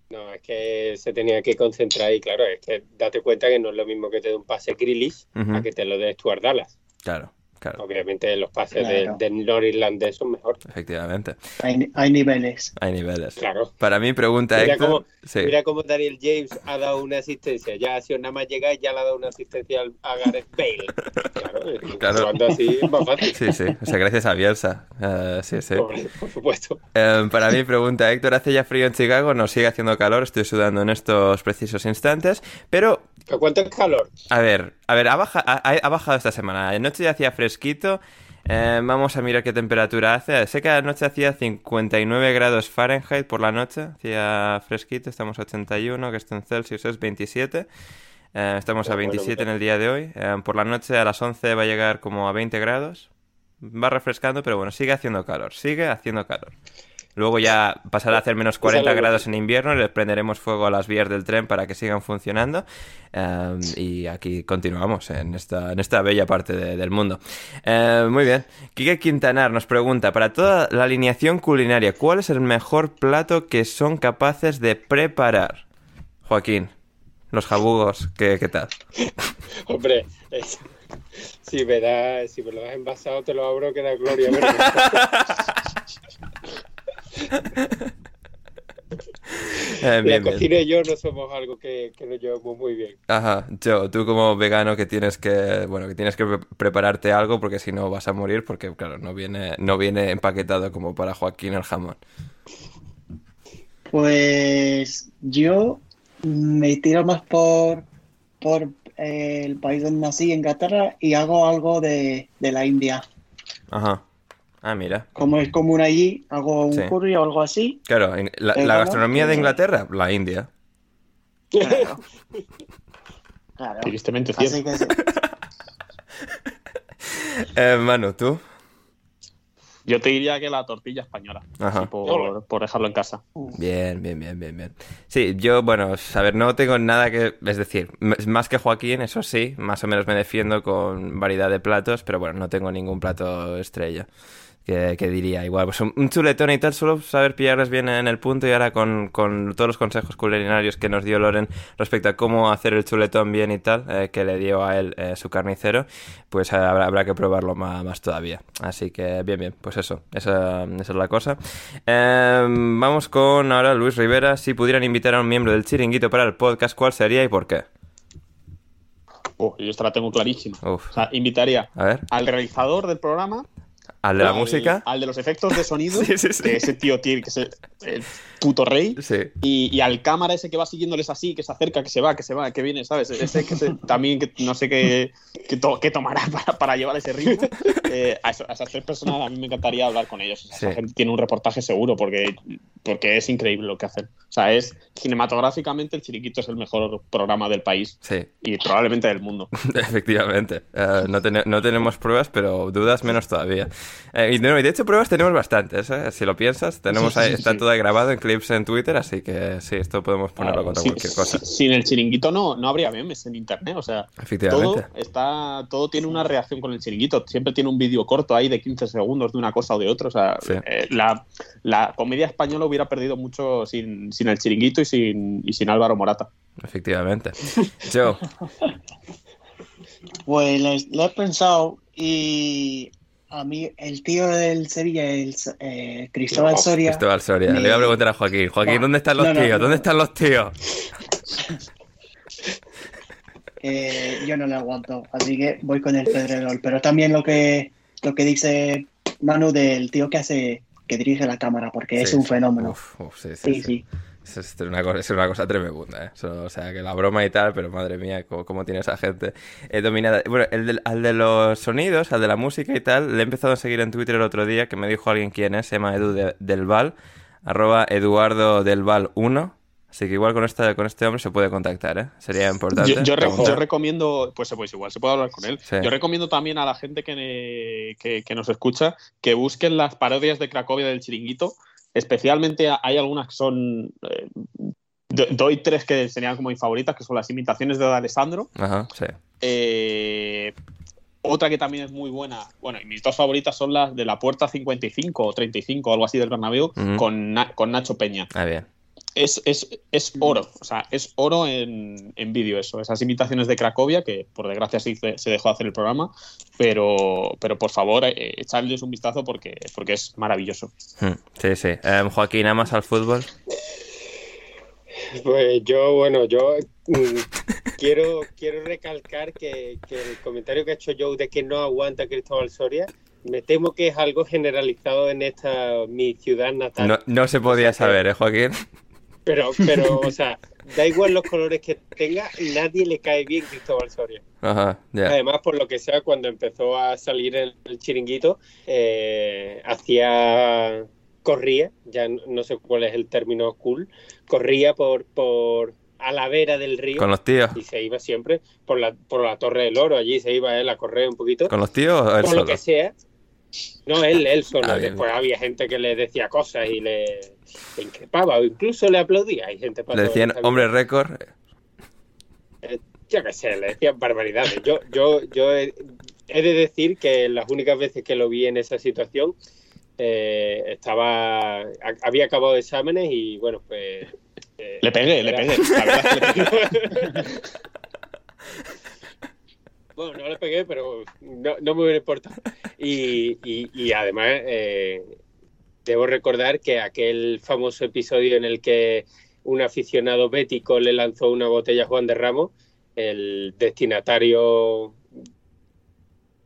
No, es que se tenía que concentrar y claro, es que date cuenta que no es lo mismo que te dé un pase Ujú. a que te lo dé Stuart Dallas. Claro, claro, Obviamente los pases de- Claro. del norirlandés son mejor. efectivamente. Hay, hay niveles. Hay niveles. Claro. Para mí, pregunta Mira Héctor. cómo, Sí. mira cómo Daniel James ha dado una asistencia. Ya ha sido nada más llegar y ya le ha dado una asistencia al- a Gareth Bale. Claro, Claro. jugando así es más fácil. Sí, sí. O sea, gracias a Bielsa. Eh, sí, sí. Por, por supuesto. Eh, para mí, pregunta Héctor, ¿hace ya frío en Chicago? Nos sigue haciendo calor, estoy sudando en estos precisos instantes. Pero, ¿Pero cuánto es calor? a ver, a ver, ha, baja- ha- ha bajado esta semana. Anoche ya hacía fresquito. Eh, vamos a mirar qué temperatura hace. Sé que anoche hacía 59 grados Fahrenheit por la noche, hacía fresquito, estamos a 81, que esto en Celsius es 27. Eh, estamos a 27 en el día de hoy. Eh, por la noche a las 11 va a llegar como a 20 grados. Va refrescando, pero bueno, sigue haciendo calor, sigue haciendo calor. Luego ya pasará a hacer menos 40 grados en invierno y les prenderemos fuego a las vías del tren para que sigan funcionando. Um, y aquí continuamos en esta, en esta bella parte de, del mundo. Uh, muy bien. Quique Quintanar nos pregunta, para toda la alineación culinaria, ¿cuál es el mejor plato que son capaces de preparar? Joaquín, los jabugos, ¿qué, qué tal? Hombre, es... si, me da, si me lo das envasado te lo abro que da gloria. Eh, bien, la cocina bien. y yo no somos algo que, que nos llevamos muy bien. Ajá, yo, tú como vegano que tienes que, bueno, que tienes que pre- prepararte algo porque si no vas a morir porque claro, no viene, no viene empaquetado como para Joaquín el jamón. Pues yo me tiro más por, por eh, el país donde nací, Inglaterra, y hago algo de, de la India. Ajá. Ah, mira. Como es común allí, hago un Sí. curry o algo así. Claro, en- la, gastronomía de Inglaterra, la India. Claro. Claro. Tristemente Así cierto. que sí. Eh, Manu, ¿tú? Yo te diría que la tortilla española, Ajá. así por, por dejarlo en casa. Bien, bien, bien, bien, bien. Sí, yo, bueno, a ver, no tengo nada que... Es decir, más que Joaquín, eso sí, más o menos me defiendo con variedad de platos, pero bueno, no tengo ningún plato estrella. Que, que diría igual, pues un, chuletón y tal, solo saber pillarles bien en el punto y ahora con, con todos los consejos culinarios que nos dio Loren respecto a cómo hacer el chuletón bien y tal, eh, que le dio a él eh, su carnicero, pues habrá, habrá que probarlo más, más todavía. Así que bien, bien, pues eso, esa, esa es la cosa. Eh, vamos con ahora Luis Rivera. Si pudieran invitar a un miembro del chiringuito para el podcast, ¿cuál sería y por qué? Oh, yo esta la tengo clarísima. O sea, invitaría A ver, al realizador del programa, ¿al de la al- música? al de los efectos de sonido, Sí, sí, sí. que ese tío tiene que ser el puto rey, y, y al cámara ese que va siguiéndoles así, que se acerca, que se va, que se va, que viene, ¿sabes? Ese que se- también que no sé qué, qué, to- qué tomará para, para llevar ese ritmo. Eh, a, eso- a esas tres personas a mí me encantaría hablar con ellos. O sea, Esa gente tiene un reportaje seguro porque, porque es increíble lo que hacen. O sea, es cinematográficamente el Chiriquito es el mejor programa del país Sí, y probablemente del mundo. efectivamente. Eh, no, tene- no tenemos pruebas, pero dudas menos todavía. Eh, y, de hecho, pruebas tenemos bastantes. ¿eh? Si lo piensas, tenemos Sí, sí, ahí, está sí. todo ahí grabado en clips en Twitter, así que sí, esto podemos ponerlo contra Sin- cualquier cosa. Sin el chiringuito no, no habría memes en internet. O sea, todo, Efectivamente. está, todo tiene una reacción con el chiringuito. Siempre tiene un vídeo corto ahí de 15 segundos de una cosa o de otra. O sea, Sí. eh, la, la comedia española hubiera perdido mucho sin, sin el chiringuito y sin, y sin Álvaro Morata. Efectivamente. Joe, Pues lo he pensado y a mí el tío del Sevilla, el eh, Cristóbal Oh, Soria, Cristóbal Soria. Me- Le voy a preguntar a Joaquín. Joaquín, No, ¿dónde están los no, no, tíos? ¿Dónde están los tíos? eh, yo no le aguanto, así que voy con el Pedrerol. Pero también lo que, lo que dice Manu del tío que hace, que dirige la cámara, porque es un fenómeno. Uf, uf, sí, sí, Sí, sí. Es, una cosa, es una cosa tremenda, ¿eh? Eso, o sea, que la broma y tal, pero madre mía, cómo, cómo tiene esa gente eh, dominada. Bueno, el del- al de los sonidos, al de la música y tal, le he empezado a seguir en Twitter el otro día, que me dijo alguien quién es, se llama Edu de- del Val, arroba Eduardo del Val 1. Así que igual con, esta, con este hombre se puede contactar, ¿eh? Sería importante. Yo, yo re- preguntar. yo recomiendo, pues, pues igual se puede hablar con él. Sí. Yo recomiendo también a la gente que, que, que nos escucha que busquen las parodias de Cracovia del chiringuito. Especialmente hay algunas que son. eh, do- doy tres que serían como mis favoritas, que son las imitaciones de Alessandro. Ajá, sí. Eh, otra que también es muy buena, bueno, y mis dos favoritas son las de la Puerta 55 o 35 o algo así del Bernabéu Ujú. con, Na- con Nacho Peña. Ah, bien. Es, es, es oro, o sea, es oro en, en vídeo eso, esas imitaciones de Cracovia, que por desgracia sí se, dejó hacer el programa, pero, pero por favor, eh, echarles un vistazo porque, porque es maravilloso. Hmm, Sí, sí. Em, Joaquín, ¿amas al fútbol? Pues yo, bueno, yo mm, quiero, quiero recalcar que, que el comentario que ha hecho Joe de que no aguanta Cristóbal Soria, me temo que es algo generalizado en esta mi ciudad natal. No, no se podía O sea que- saber, ¿eh, Joaquín? Pero, pero, o sea, da igual los colores que tenga, nadie le cae bien Cristóbal Soria. Ajá, ya. Además, por lo que sea, cuando empezó a salir en el chiringuito, eh, hacía corría, ya no no sé cuál es el término cool, corría por, por a la vera del río. ¿Con los tíos? Y se iba siempre por la, por la Torre del Oro, allí se iba él a correr un poquito. ¿Con los tíos o él Por solo? lo que sea. No, él, él solo. Ah, bien, Después había gente que le decía cosas y le, le increpaba o incluso le aplaudía. Hay gente para Le decían hombre récord. Eh, yo qué sé, le decían barbaridades. Yo, yo, yo he, he de decir que las únicas veces que lo vi en esa situación eh, estaba a- había acabado exámenes y bueno, pues eh, Le pegué, le pegué. La verdad le pegué. Bueno, no le pegué, pero no, me hubiera importado. Y, y- y además, eh, debo recordar que aquel famoso episodio en el que un aficionado bético le lanzó una botella a Juan de Ramos, el destinatario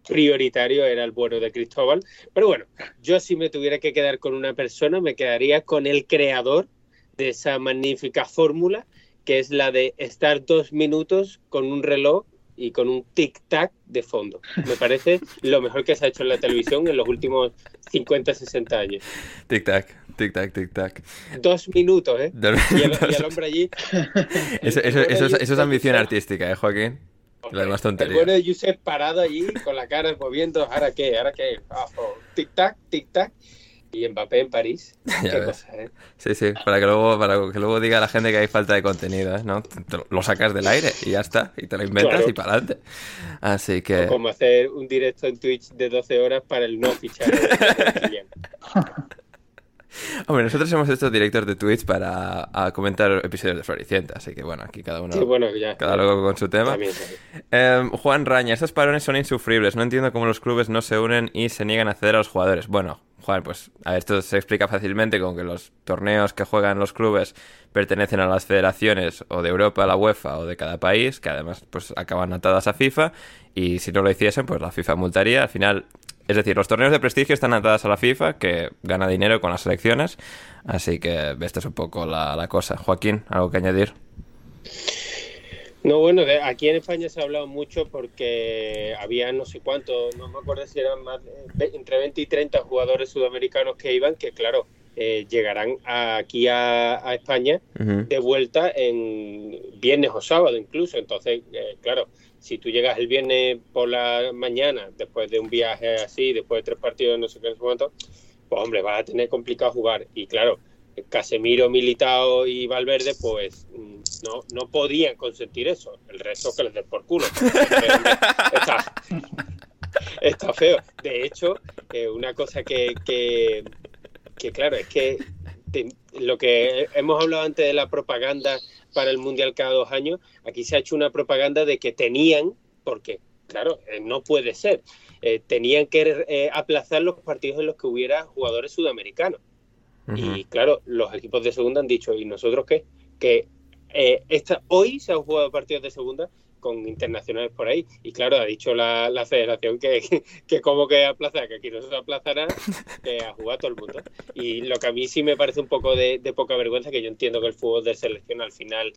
prioritario era el bueno de Cristóbal. Pero bueno, yo si me tuviera que quedar con una persona, me quedaría con el creador de esa magnífica fórmula, que es la de estar dos minutos con un reloj y con un tic-tac de fondo. Me parece lo mejor que se ha hecho en la televisión en los últimos 50, 60 años. Tic tac, tic tac, tic tac. Dos minutos, ¿eh? Dos Y el, y el hombre allí... Eso, eso- el eso es, eso ambición artística, ¿eh, Joaquín? Demás El tontería. bueno de Josep parado allí con la cara moviendo, ¿ahora qué? ¿Ahora qué? Tic-tac, tic-tac. Y Mbappé en París. Ya cosa, ¿eh? Sí, sí, para que luego, para que luego diga la gente que hay falta de contenido, ¿eh? ¿no? Te- lo sacas del aire y ya está, y te lo inventas Claro. y para adelante. Así que... Como hacer un directo en Twitch de 12 horas para el no Kylian. Hombre, nosotros hemos hecho directos de Twitch para a comentar episodios de Floricienta, así que bueno, aquí cada uno... Sí, bueno, ya. Cada loco con su tema. También, también. Eh, Juan Raña, estos parones son insufribles. No entiendo cómo los clubes no se unen y se niegan a ceder a los jugadores. Bueno, Juan, pues a ver, esto se explica fácilmente con que los torneos que juegan los clubes pertenecen a las federaciones o de Europa, la UEFA o de cada país, que además pues acaban atadas a FIFA y si no lo hiciesen, pues la FIFA multaría. Al final, es decir, los torneos de prestigio están atadas a la FIFA, que gana dinero con las selecciones. Así que esta es un poco la, la cosa. Joaquín, ¿algo que añadir? No, bueno, de- aquí en España se ha hablado mucho porque había no sé cuánto, no me acuerdo si eran más, de- entre 20 y 30 jugadores sudamericanos que iban, que claro, eh, llegarán a- aquí a, a España de vuelta en viernes o sábado incluso. Entonces, eh, claro, si tú llegas el viernes por la mañana, después de un viaje así, después de tres partidos, no sé qué, cuánto, pues hombre, vas a tener complicado jugar. Y claro, Casemiro, Militao y Valverde, pues mm, no, no podían consentir eso. El resto que les den por culo. Está, está feo. De hecho, eh, una cosa que, que, que, claro, es que te- lo que hemos hablado antes de la propaganda para el Mundial cada dos años, aquí se ha hecho una propaganda de que tenían, porque, claro, eh, no puede ser, eh, tenían que eh, aplazar los partidos en los que hubiera jugadores sudamericanos. Y claro, los equipos de segunda han dicho, ¿y nosotros qué? Que eh, esta, hoy se han jugado partidos de segunda con internacionales por ahí. Y claro, ha dicho la, la federación que, que, como que aplazar, que aquí no se aplazará, que a jugar todo el mundo. Y lo que a mí sí me parece un poco de, de poca vergüenza, que yo entiendo que el fútbol de selección al final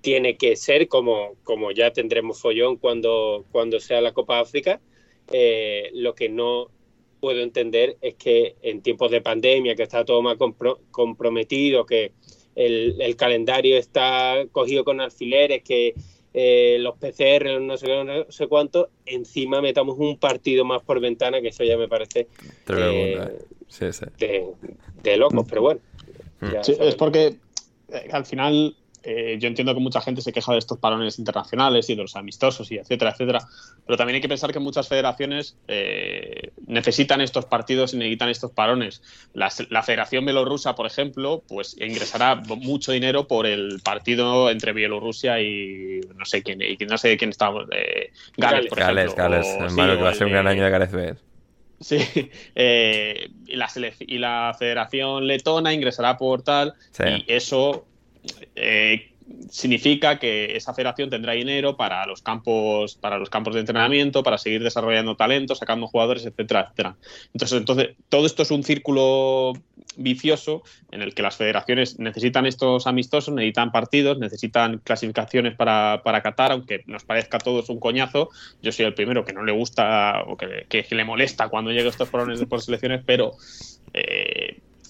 tiene que ser como, como ya tendremos follón cuando, cuando sea la Copa África. Eh, lo que no puedo entender es que en tiempos de pandemia, que está todo más compro comprometido, que el, el, calendario está cogido con alfileres, que eh, los PCR, no sé, no sé cuánto, encima metamos un partido más por ventana, que eso ya me parece eh, sí, sí. De, de, locos, pero bueno. Sí, es porque eh, al final eh, yo entiendo que mucha gente se queja de estos parones internacionales y de los amistosos y etcétera, etcétera, pero también hay que pensar que muchas federaciones eh, necesitan estos partidos y necesitan estos parones. La, la, Federación Bielorrusa, por ejemplo, pues ingresará mucho dinero por el partido entre Bielorrusia y no sé quién, y no sé quién está, eh, Gales, por Gales, ejemplo. Gales, o, hermano, sí, que va a ser un gran año de Bale. Sí, eh, y, la y, la Federación Letona ingresará por tal, sí. y eso eh, significa que esa federación tendrá dinero para los campos, para los campos de entrenamiento, para seguir desarrollando talento, sacando jugadores, etcétera, etcétera. Entonces, entonces, todo esto es un círculo vicioso en el que las federaciones necesitan estos amistosos, necesitan partidos, necesitan clasificaciones para, para Qatar, aunque nos parezca a todos un coñazo. Yo soy el primero que no le gusta o que, que le molesta cuando lleguen estos problemas por selecciones, pero eh,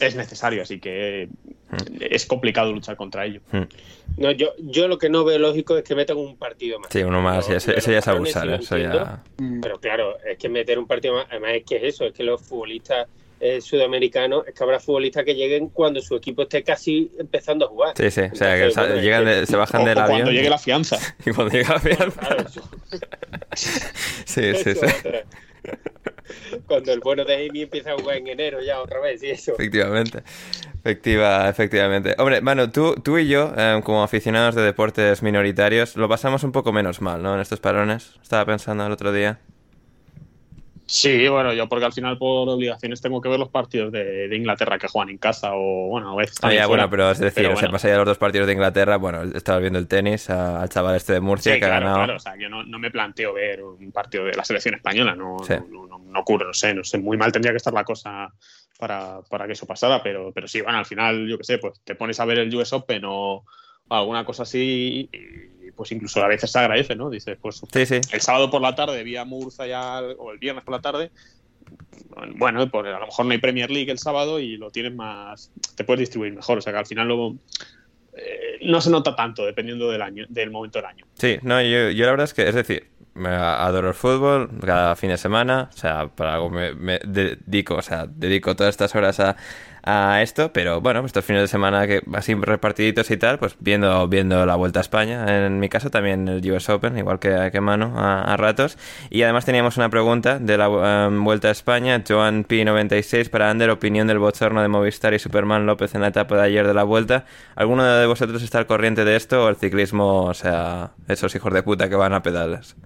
es necesario, así que es complicado luchar contra ello. No, yo, yo lo que no veo lógico es que metan un partido más. Sí, uno más, Pero- pero ya es abusar, eso ya... Pero claro, es que meter un partido más, además es que es eso, es que los futbolistas eh, sudamericanos, es que habrá futbolistas que lleguen cuando su equipo esté casi empezando a jugar. Sí, sí, o sea, que bueno, llegan de- se bajan O- del o avión. cuando llegue la fianza. Y cuando llega la fianza. Claro, eso- Sí, sí, eso sí. Cuando el bueno de Amy empieza a jugar en enero ya otra vez, y eso. Efectivamente. Efectiva, efectivamente. Hombre, Manu, tú, tú y yo, eh, como aficionados de deportes minoritarios, lo pasamos un poco menos mal, ¿no? En estos parones. Estaba pensando el otro día. Sí, bueno, yo porque al final por obligaciones tengo que ver los partidos de, de Inglaterra que juegan en casa o, bueno, a veces Ah, también ya, fuera. bueno, pero es decir, Pero o sea, más allá de los dos partidos de Inglaterra, bueno, estabas viendo el tenis a- al chaval este de Murcia Sí, que claro, ha ganado. claro. O sea, yo no, no me planteo ver un partido de la selección española. No, Sí. no, no, no ocurre, no sé, no sé. Muy mal tendría que estar la cosa para, para que eso pasara, pero, pero sí, bueno, al final, yo qué sé, pues te pones a ver el US Open o alguna cosa así y pues incluso a veces se agradece, ¿no? Dices, pues Sí, sí. el sábado por la tarde vi a Murza ya, o el viernes por la tarde. Bueno, pues a lo mejor no hay Premier League el sábado y lo tienes más, te puedes distribuir mejor. O sea que al final luego eh, no se nota tanto dependiendo del año, del momento del año. Sí, no, yo, yo la verdad es que, es decir, me adoro el fútbol cada fin de semana, o sea, para algo me, me dedico, o sea, dedico todas estas horas a, a esto, pero bueno, estos fines de semana que así repartiditos y tal, pues viendo, viendo la Vuelta a España, en mi caso también el US Open, igual que, a, a ratos, y además teníamos una pregunta de la em, Vuelta a España, Joan P96 para Ander, opinión del bochorno de Movistar y Superman López en la etapa de ayer de la Vuelta, ¿alguno de vosotros está al corriente de esto o el ciclismo, o sea, esos hijos de puta que van a pedales?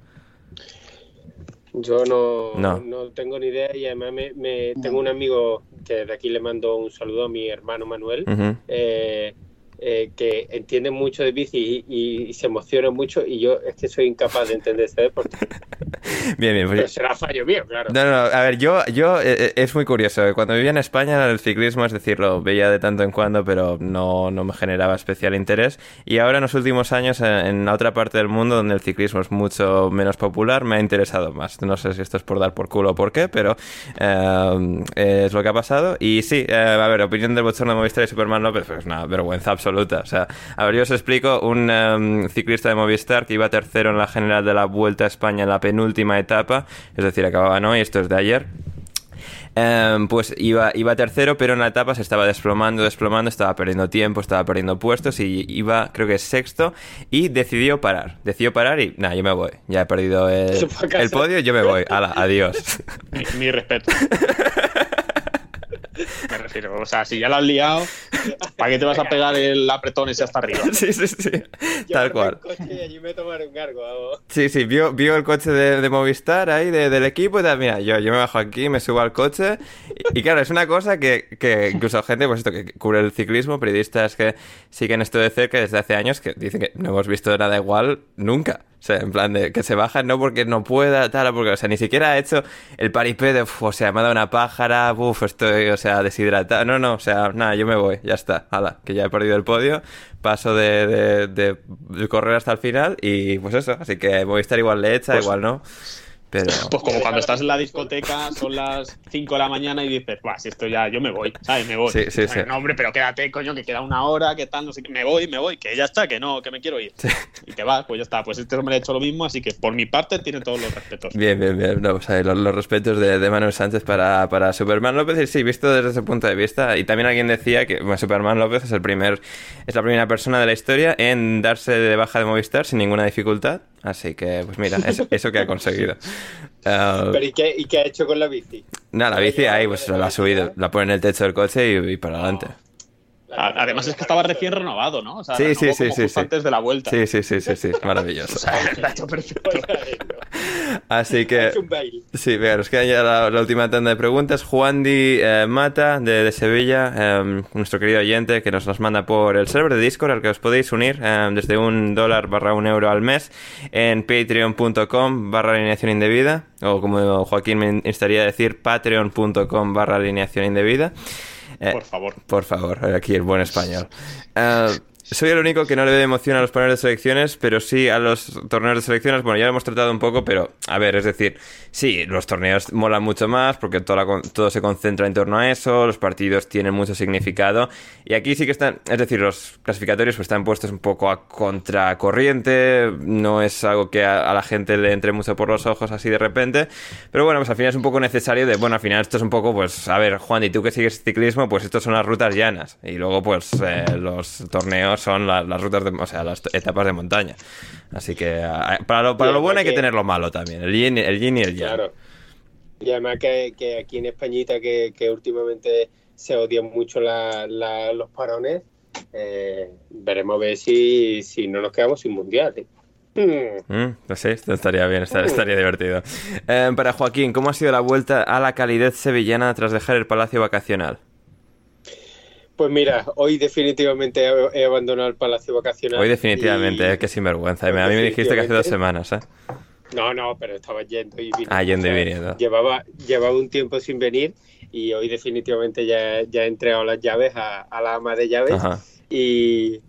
Yo no, No. no. tengo ni idea y además me, me- tengo un amigo que desde aquí le mando un saludo a mi hermano Manuel, eh, eh, que entiende mucho de bici y, y- se emociona mucho y yo es que soy incapaz de entender ese deporte. Bien, bien. pues- Pero será fallo mío, claro. No, no, a ver, yo, yo eh, eh, es muy curioso. Cuando vivía en España, el ciclismo, es decir, lo veía de tanto en cuando, pero no, no me generaba especial interés. Y ahora, en los últimos años, eh, en la otra parte del mundo, donde el ciclismo es mucho menos popular, me ha interesado más. No sé si esto es por dar por culo o por qué, pero eh, es lo que ha pasado. Y sí, eh, a ver, opinión del bochorno de Movistar y Superman López, pues una vergüenza absoluta. O sea, a ver, yo os explico. Un eh, ciclista de Movistar que iba tercero en la general de la Vuelta a España en la penúltima etapa, es decir, acababan hoy, esto es de ayer. Em, pues iba, iba tercero, pero en la etapa se estaba desplomando, desplomando, estaba perdiendo tiempo, estaba perdiendo puestos y iba, creo que sexto, y decidió parar. Decidió parar y, nada, yo me voy. Ya he perdido el, el podio, yo me voy. Hala, adiós. Mi, mi respeto. Me refiero, o sea, si ya lo has liado, ¿para qué te vas a pegar el apretón ese hasta arriba? sí, sí, sí. Yo Tal cojo el cual. coche y allí me tomaré un cargo. Sí, sí, vio, vio el coche de, de Movistar ahí, de- del equipo y tal. Mira, yo, yo me bajo aquí, me subo al coche. Y, y claro, es una cosa que, que incluso gente, pues esto, que cubre el ciclismo, periodistas que siguen esto de cerca desde hace años, que dicen que no hemos visto nada igual nunca. O sea, en plan de que se bajan no porque no pueda, tal, porque, o sea, ni siquiera ha hecho el paripé de, "Uf, o sea, me ha dado una pájara, uff, estoy, o sea, deshidratado. No, no, o sea, nada, yo me voy, ya está, hala, que ya he perdido el podio, paso de, de, de- de correr hasta el final y pues eso, así que Movistar igual le echa, Pues- igual no, pero... Pues como cuando estás en la discoteca, son las 5 de la mañana y dices, va, si esto ya, yo me voy, ¿sabes? Me voy. Sí, sí, sí. No, hombre, pero quédate, coño, que queda una hora, que tal, no sé qué. Me voy, me voy, que ya está, que no, que me quiero ir. Y te vas, pues ya está. Pues este hombre ha hecho lo mismo, así que por mi parte tiene todos los respetos. Bien, bien, bien. No, o sea, los, los respetos de, de Manuel Sánchez para, para Superman López. Y sí, visto desde ese punto de vista. Y también alguien decía que bueno, Superman López es el primer, es la primera persona de la historia en darse de baja de Movistar sin ninguna dificultad. Así que, pues mira, eso, eso que ha conseguido. Eh, Pero ¿y qué, ¿y qué ha hecho con la bici? nada, la bici ahí, pues la ha subido, la pone en el techo del coche y, y para adelante. Además es que estaba recién renovado, ¿no? O sea, Sí, sí, sí, sí, antes de la vuelta. Sí, sí, sí, sí, sí, maravilloso. O sea, lo ha hecho perfecto. Así que... Sí, venga, nos queda ya la, la última tanda de preguntas. Juan Di eh, Mata, de, de Sevilla, eh, nuestro querido oyente, que nos las manda por el server de Discord, al que os podéis unir eh, desde un dólar barra un euro al mes en patreon.com barra alineación indebida, o como Joaquín me instaría a decir, patreon.com barra alineación indebida. Eh, Por favor. por favor, aquí el buen español. Eh, soy el único que no le ve emoción a los paneles de selecciones, pero sí a los torneos de selecciones. Bueno, ya lo hemos tratado un poco, pero a ver, es decir, sí, los torneos molan mucho más porque toda todo se concentra en torno a eso, los partidos tienen mucho significado. Y aquí sí que están, es decir, los clasificatorios pues, están puestos un poco a contracorriente, no es algo que a, a la gente le entre mucho por los ojos así de repente. Pero bueno, pues al final es un poco necesario de, bueno, al final esto es un poco, pues, a ver, Juan, y tú que sigues ciclismo, pues estos son las rutas llanas. Y luego, pues, eh, los torneos son la- las rutas, de, o sea, las etapas de montaña. Así que a- para lo, para Sí, lo bueno hay que tener lo malo también, el yin, el yin y el yang. Claro. Y además que, que aquí en Españita, que, que últimamente se odian mucho la- la- los parones, eh, veremos a ver si, si no nos quedamos sin mundial. ¿eh? Mm, pues sí, esto estaría bien, esta- estaría divertido. Eh, para Joaquín, ¿cómo ha sido la vuelta a la calidez sevillana tras dejar el palacio vacacional? Pues mira, hoy definitivamente he, abandonado el Palacio Vacacional. Hoy definitivamente, y- eh, qué sinvergüenza. A mí me dijiste que hace dos semanas, ¿eh? No, no, pero estaba yendo y viniendo. Ah, yendo y O sea, viniendo. Llevaba, llevaba un tiempo sin venir y hoy definitivamente ya, ya he entregado las llaves a, a la ama de llaves Ajá. y,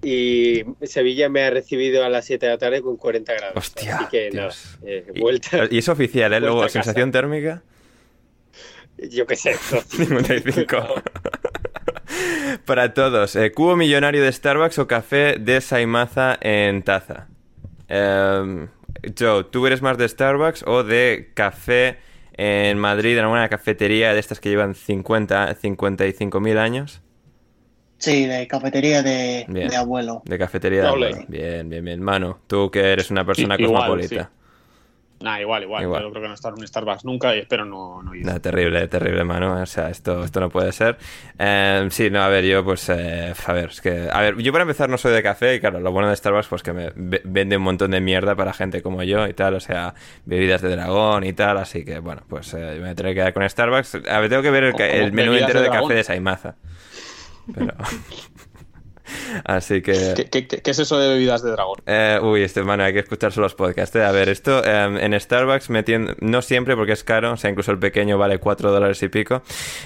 y Sevilla me ha recibido a las 7 de la tarde con 40 grados. Hostia, Así que nada, eh, Y- vuelta, Y es oficial, ¿eh? Luego, sensación térmica. yo qué sé. 55. Para todos, eh, ¿cubo millonario de Starbucks o café de Saimaza en taza? Em, Joe, ¿tú eres más de Starbucks o de café en Madrid, en alguna cafetería de estas que llevan 50, 55 mil años? Sí, de cafetería de, Bien. de abuelo. De cafetería de abuelo. Bien, bien, bien. Manu, tú que eres una persona igual, cosmopolita. Nah, igual, igual. Igual. Yo creo que no estar en un Starbucks nunca y espero no, no ir. No, terrible, terrible, mano. O sea, esto, esto no puede ser. Eh, sí, no, a ver, yo pues, eh, a ver, es que, a ver, yo para empezar no soy de café y claro, lo bueno de Starbucks pues que me ve- vende un montón de mierda para gente como yo y tal, o sea, bebidas de dragón y tal, así que bueno, pues eh, me tendré que quedar con Starbucks. A ver, tengo que ver el, el menú ¿Bebidas entero de de, café de Saimaza. Pero... así que... ¿Qué, qué- qué- qué es eso de bebidas de dragón? Eh, uy, este mano, hay que escuchar solo los podcasts. eh. A ver, esto eh, en Starbucks me tien- no siempre porque es caro, o sea, incluso el pequeño vale 4 dólares y pico.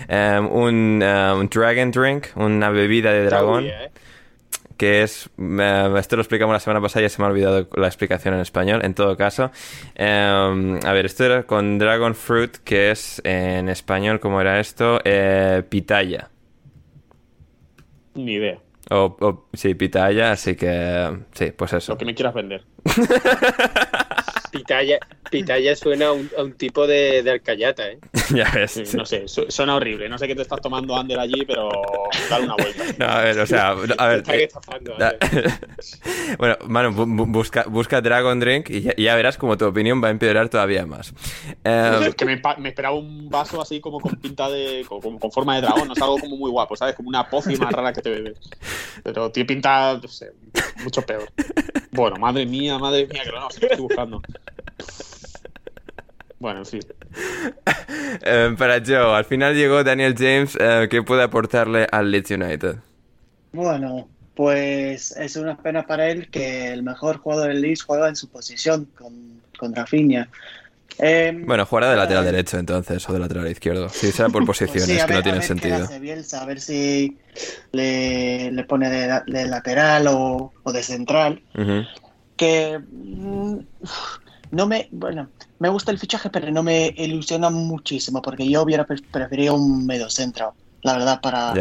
Un, eh, un Dragon Drink, una bebida de dragón, Uy, eh. que es. eh, esto lo explicamos la semana pasada y ya se me ha olvidado la explicación en español. En todo caso, eh, a ver, esto era con Dragon Fruit, que es en español, ¿cómo era esto? Eh, pitaya. Ni idea. O, o- sí, pitaya, así que. Sí, pues eso. Lo que me quieras vender. Pitaya, pitaya suena a un, a un tipo de, de alcayata, ¿eh? ya ves. Sí, no sé, su- suena horrible. No sé qué te estás tomando Ander allí, pero dale una vuelta. No, a ver, o sea, a ver. Está eh, estafando, da- bueno, mano, bu- bu- busca, busca Dragon Drink y ya, verás como tu opinión va a empeorar todavía más. Eh, Es que me, esperaba un vaso así como con pinta de. Con, con forma de dragón, no es algo como muy guapo, ¿sabes? Como una pócima rara que te bebes. Pero tiene pinta, no sé, mucho peor. Bueno, madre mía, madre mía, que no, qué estoy buscando. Bueno, en fin. eh, para Joe, al final llegó Daniel James, eh, que puede aportarle al Leeds United. Bueno, pues es una pena para él que el mejor jugador del Leeds juega en su posición con, con Rafinha. Em, Bueno, jugará de lateral eh, derecho entonces, o de lateral izquierdo. Sí, será por pues posiciones, sí, que no qué sentido. Bielsa, a ver si le, le pone de, la- de lateral o, o de central. Que mm, no me, bueno, me gusta el fichaje, pero no me ilusiona muchísimo, porque yo hubiera pre- preferido un mediocentro, la verdad, para,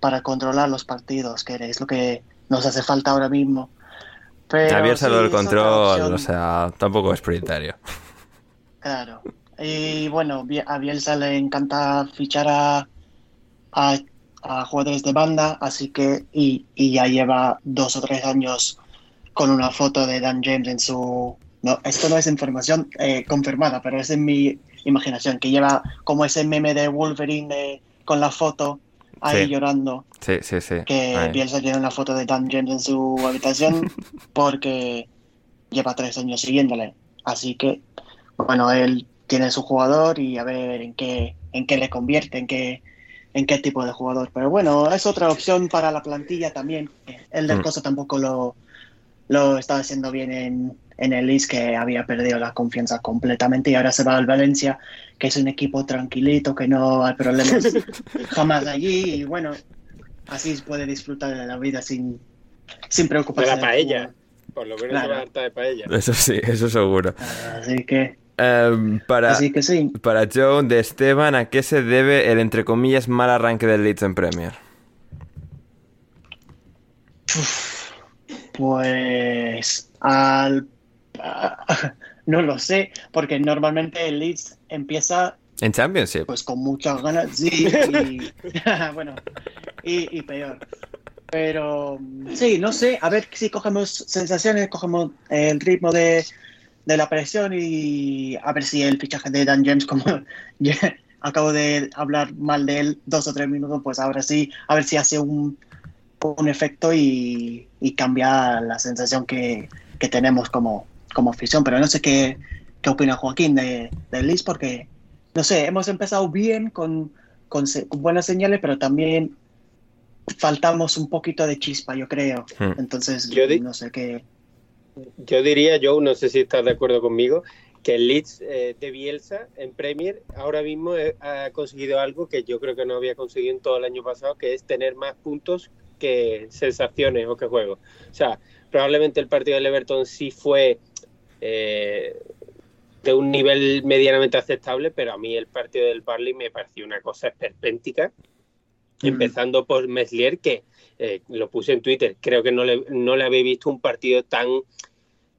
para controlar los partidos, que es lo que nos hace falta ahora mismo. Pero salido sí, el control, o sea, tampoco es prioritario. Claro. Y bueno, a Bielsa le encanta fichar a, a, a jugadores de banda, así que, y, y ya lleva dos o tres años con una foto de Dan James en su... No, esto no es información eh, confirmada, pero es en mi imaginación, que lleva como ese meme de Wolverine de- con la foto ahí Sí. llorando, Sí, sí, sí. que Ahí. Bielsa tiene una foto de Dan James en su habitación porque lleva tres años siguiéndole. Así que bueno, él tiene su jugador y a ver en qué, en qué le convierte, en qué, en qué tipo de jugador. Pero bueno, es otra opción para la plantilla también. El del Mm. Coso tampoco lo, lo estaba haciendo bien en, en el Leeds, que había perdido la confianza completamente y ahora se va al Valencia, que es un equipo tranquilito, que no hay problemas jamás allí y bueno, así puede disfrutar de la vida sin, sin De preocuparse. la del paella. Por lo menos Claro. se va a hartar de paella. Eso sí, eso seguro. Así que, Em, para, así que sí. para Joe de Esteban, ¿a qué se debe el entre comillas mal arranque del Leeds en Premier? Pues al no lo sé, porque normalmente el Leeds empieza En Championship. pues con muchas ganas, sí, y, bueno, y, y peor. Pero sí, no sé, a ver si cogemos sensaciones, cogemos el ritmo de, de la presión y a ver si el fichaje de Dan James, como acabo de hablar mal de él dos o tres minutos, pues ahora sí, a ver si hace un, un efecto y, y cambia la sensación que, que tenemos como, como afición. Pero no sé qué, qué opina Joaquín de, de Leeds, porque no sé, hemos empezado bien con, con, buenas señales, pero también faltamos un poquito de chispa, yo creo. Hmm. Entonces, Yo no sé qué. Yo diría, Joe, no sé si estás de acuerdo conmigo, que el Leeds eh, de Bielsa en Premier ahora mismo eh, ha conseguido algo que yo creo que no había conseguido en todo el año pasado, que es tener más puntos que sensaciones o que juegos. O sea, probablemente el partido del Everton sí fue eh, de un nivel medianamente aceptable, pero a mí el partido del Barley me pareció una cosa esperpéntica, Mm. empezando por Meslier, que eh, lo puse en Twitter, creo que no le, no le había visto un partido tan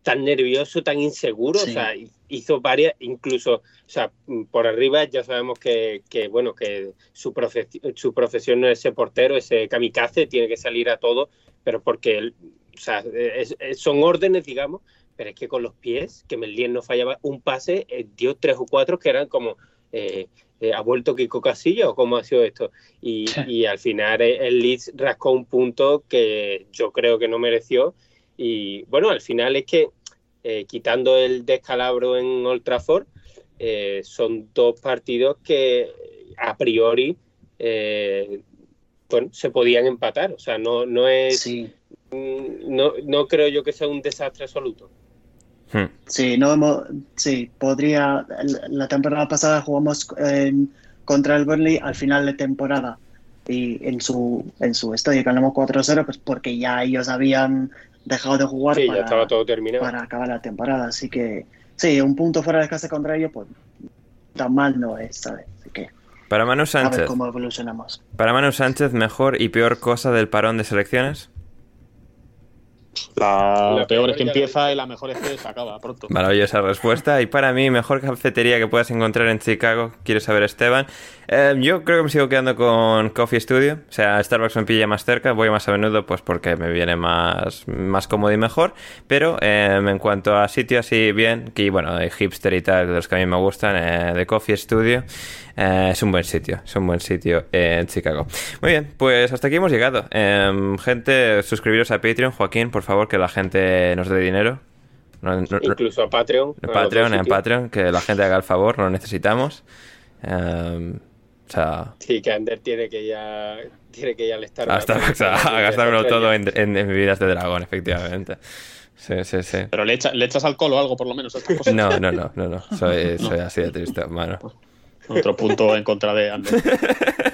tan nervioso, tan inseguro, Sí. o sea, hizo varias, incluso, o sea, por arriba ya sabemos que, que, bueno, que su, profe- su profesión no es ese portero, ese kamikaze, tiene que salir a todo, pero porque, él, o sea, es- son órdenes, digamos, pero es que con los pies, que Melien no fallaba un pase, eh, dio tres o cuatro que eran como, eh, eh, ¿ha vuelto Kiko Casilla o cómo ha sido esto? Y, y al final eh, el Leeds rascó un punto que yo creo que no mereció. Y bueno, al final es que eh, quitando el descalabro en Old Trafford, eh, son dos partidos que a priori bueno, se podían empatar. O sea, no, no es. Sí, No, no creo yo que sea un desastre absoluto. Hmm. sí, no hemos, sí, podría. La temporada pasada jugamos en- contra el Burnley al final de temporada y en su, en su estadio ganamos 4-0, pues porque ya ellos habían dejado de jugar Sí, para, ya estaba todo terminado. para acabar la temporada. Así que, sí, un punto fuera de casa contra ellos, pues tan mal no es, ¿sabes? Así que Para Manu a ver Sánchez. cómo evolucionamos. Para Manu Sánchez, mejor y peor cosa del parón de selecciones. La, La peor es que empieza y la mejor es que se acaba pronto. Maravillosa respuesta. Y para mí, mejor cafetería que puedas encontrar en Chicago. ¿Quieres saber, Esteban? Eh, yo creo que me sigo quedando con Coffee Studio. O sea, Starbucks me pilla más cerca. Voy más a menudo, pues porque me viene más, más cómodo y mejor. Pero eh, en cuanto a sitio así bien, que bueno, de hipster y tal, de los que a mí me gustan, eh, de Coffee Studio, eh, es un buen sitio. Es un buen sitio en Chicago. Muy bien, pues hasta aquí hemos llegado. Em, gente, suscribiros a Patreon. Joaquín, por favor, que la gente nos dé dinero. No- no- no- Incluso a Patreon. en Patreon, en. Patreon, que la gente haga el favor, no lo necesitamos. Em, o sea, Sí, que Ander tiene que ya tiene que ir al Starbucks. hasta, o sea, a gastármelo todo en, en- en bebidas de dragón, efectivamente. Sí, sí, sí. Pero le, echa- le echas alcohol o algo, por lo menos. a estas cosas. No, no, no, no, no. Soy, soy así de triste, hermano. Otro punto en contra de Ander.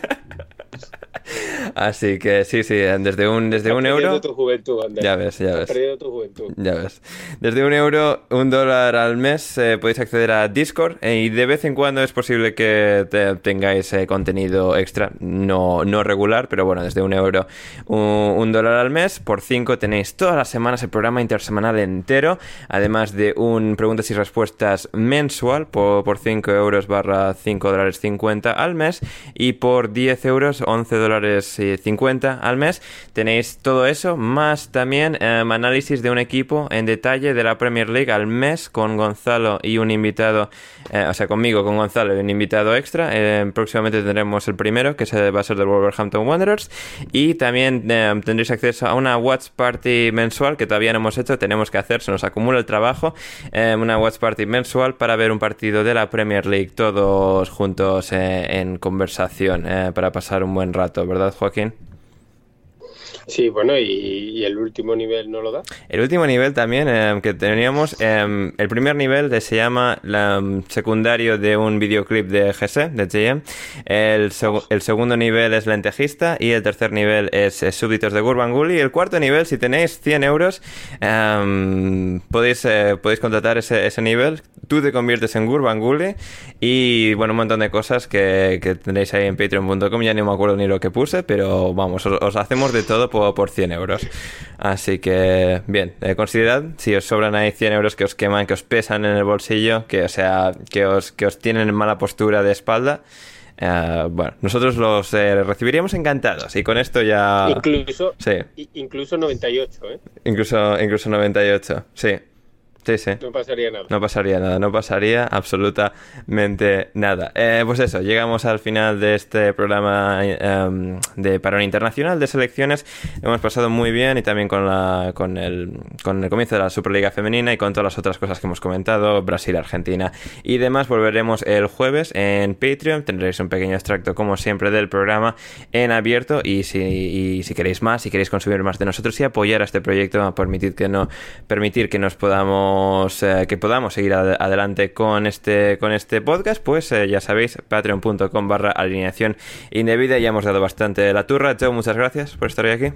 Así que sí, sí, desde un, desde un euro. tu juventud, Ander. Ya ves, ya ves. perdido tu juventud. Ya ves. Desde un euro, un dólar al mes eh, podéis acceder a Discord eh, y de vez en cuando es posible que te- tengáis eh, contenido extra, no, no regular, pero bueno, desde un euro, un, un dólar al mes. Por cinco tenéis todas las semanas el programa intersemanal entero, además de un preguntas y respuestas mensual por, por 5 euros barra 5 dólares 50 al mes y por 10 euros, 11 dólares 50 al mes. Tenéis todo eso, más también em, análisis de un equipo en detalle de la Premier League al mes con Gonzalo y un invitado, eh, o sea, conmigo, con Gonzalo y un invitado extra. Em, próximamente tendremos el primero, que va a ser del Wolverhampton Wanderers. Y también em, tendréis acceso a una Watch Party mensual que todavía no hemos hecho, tenemos que hacer, se nos acumula el trabajo. una Watch Party mensual para ver un partido de la Premier League todos juntos eh, en conversación eh, para pasar un buen rato, ¿verdad, Joaquín? cooking Sí, bueno, y, el último nivel no lo da. El último nivel también eh, que teníamos, eh, el primer nivel se llama la, um, secundario de un videoclip de GC, de GM. El, segundo nivel es lentejista y el tercer nivel es, súbditos de Gurban y El cuarto nivel, si tenéis 100 euros, podéis, eh, podéis contratar ese, ese nivel. Tú te conviertes en Gurban y bueno, un montón de cosas que, que tenéis ahí en patreon.com. Ya ni me acuerdo ni lo que puse, pero vamos, os hacemos de todo por, por 100 euros. Así que, bien, eh, considerad, si os sobran ahí 100 euros que os queman, que os pesan en el bolsillo, que, o sea, que os, que os tienen en mala postura de espalda, eh, bueno, nosotros los eh, recibiríamos encantados y con esto ya... Incluso, sí. incluso 98, ¿eh? Incluso, incluso 98, sí. Sí, sí. No pasaría nada. No pasaría nada, no pasaría absolutamente nada. Eh, pues eso, llegamos al final de este programa em, de parón internacional de selecciones. Hemos pasado muy bien y también con, la, con, el, con el comienzo de la Superliga Femenina y con todas las otras cosas que hemos comentado, Brasil, Argentina y demás. Volveremos el jueves en Patreon. Tendréis un pequeño extracto, como siempre, del programa en abierto. Y si, y si queréis más, si queréis consumir más de nosotros y apoyar a este proyecto, permitir que, no, permitir que nos podamos eh, que podamos seguir adelante con este, con este podcast, pues eh, ya sabéis, patreon.com barra alineación indebida. Ya hemos dado bastante la turra. Joe, muchas gracias por estar hoy aquí.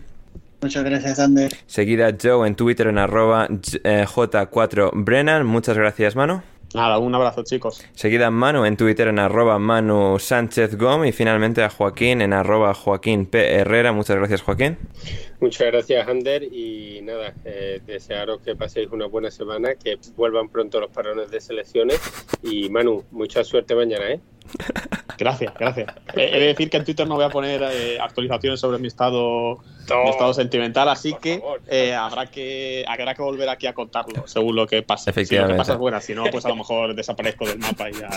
Muchas gracias, Ander. Seguida Joe en Twitter en arroba eh, J4Brennan. Muchas gracias, mano. Nada, un abrazo chicos. Seguida a Manu en Twitter en arroba Manu Sánchez Gom y finalmente a Joaquín en arroba Joaquín P. Herrera. Muchas gracias Joaquín. Muchas gracias Ander y nada, eh, desearos que paséis una buena semana, que vuelvan pronto los parones de selecciones y Manu, mucha suerte mañana, ¿eh? Gracias, gracias. He de decir que en Twitter no voy a poner eh, actualizaciones sobre mi estado, estado sentimental, así que eh, habrá que habrá que volver aquí a contarlo, según lo que pase. Si lo que pasa es buena, si no, pues a lo mejor desaparezco del mapa y ya,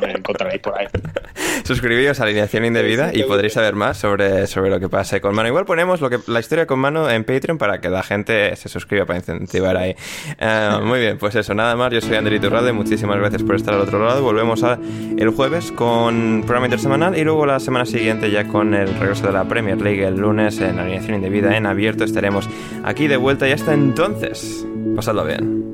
me encontraréis por ahí. Suscribíos a Alineación Indebida y podréis saber más sobre, sobre lo que pase con Mano. Igual ponemos lo que, la historia con Mano en Patreon para que la gente se suscriba para incentivar ahí. Eh, muy bien, pues eso, nada más. Yo soy Anderito Rade, muchísimas gracias por estar al otro lado. Volvemos a el jueves con programa intersemanal y luego la semana siguiente ya con el regreso de la Premier League el lunes en alineación indebida en abierto estaremos aquí de vuelta y hasta entonces pasadlo bien.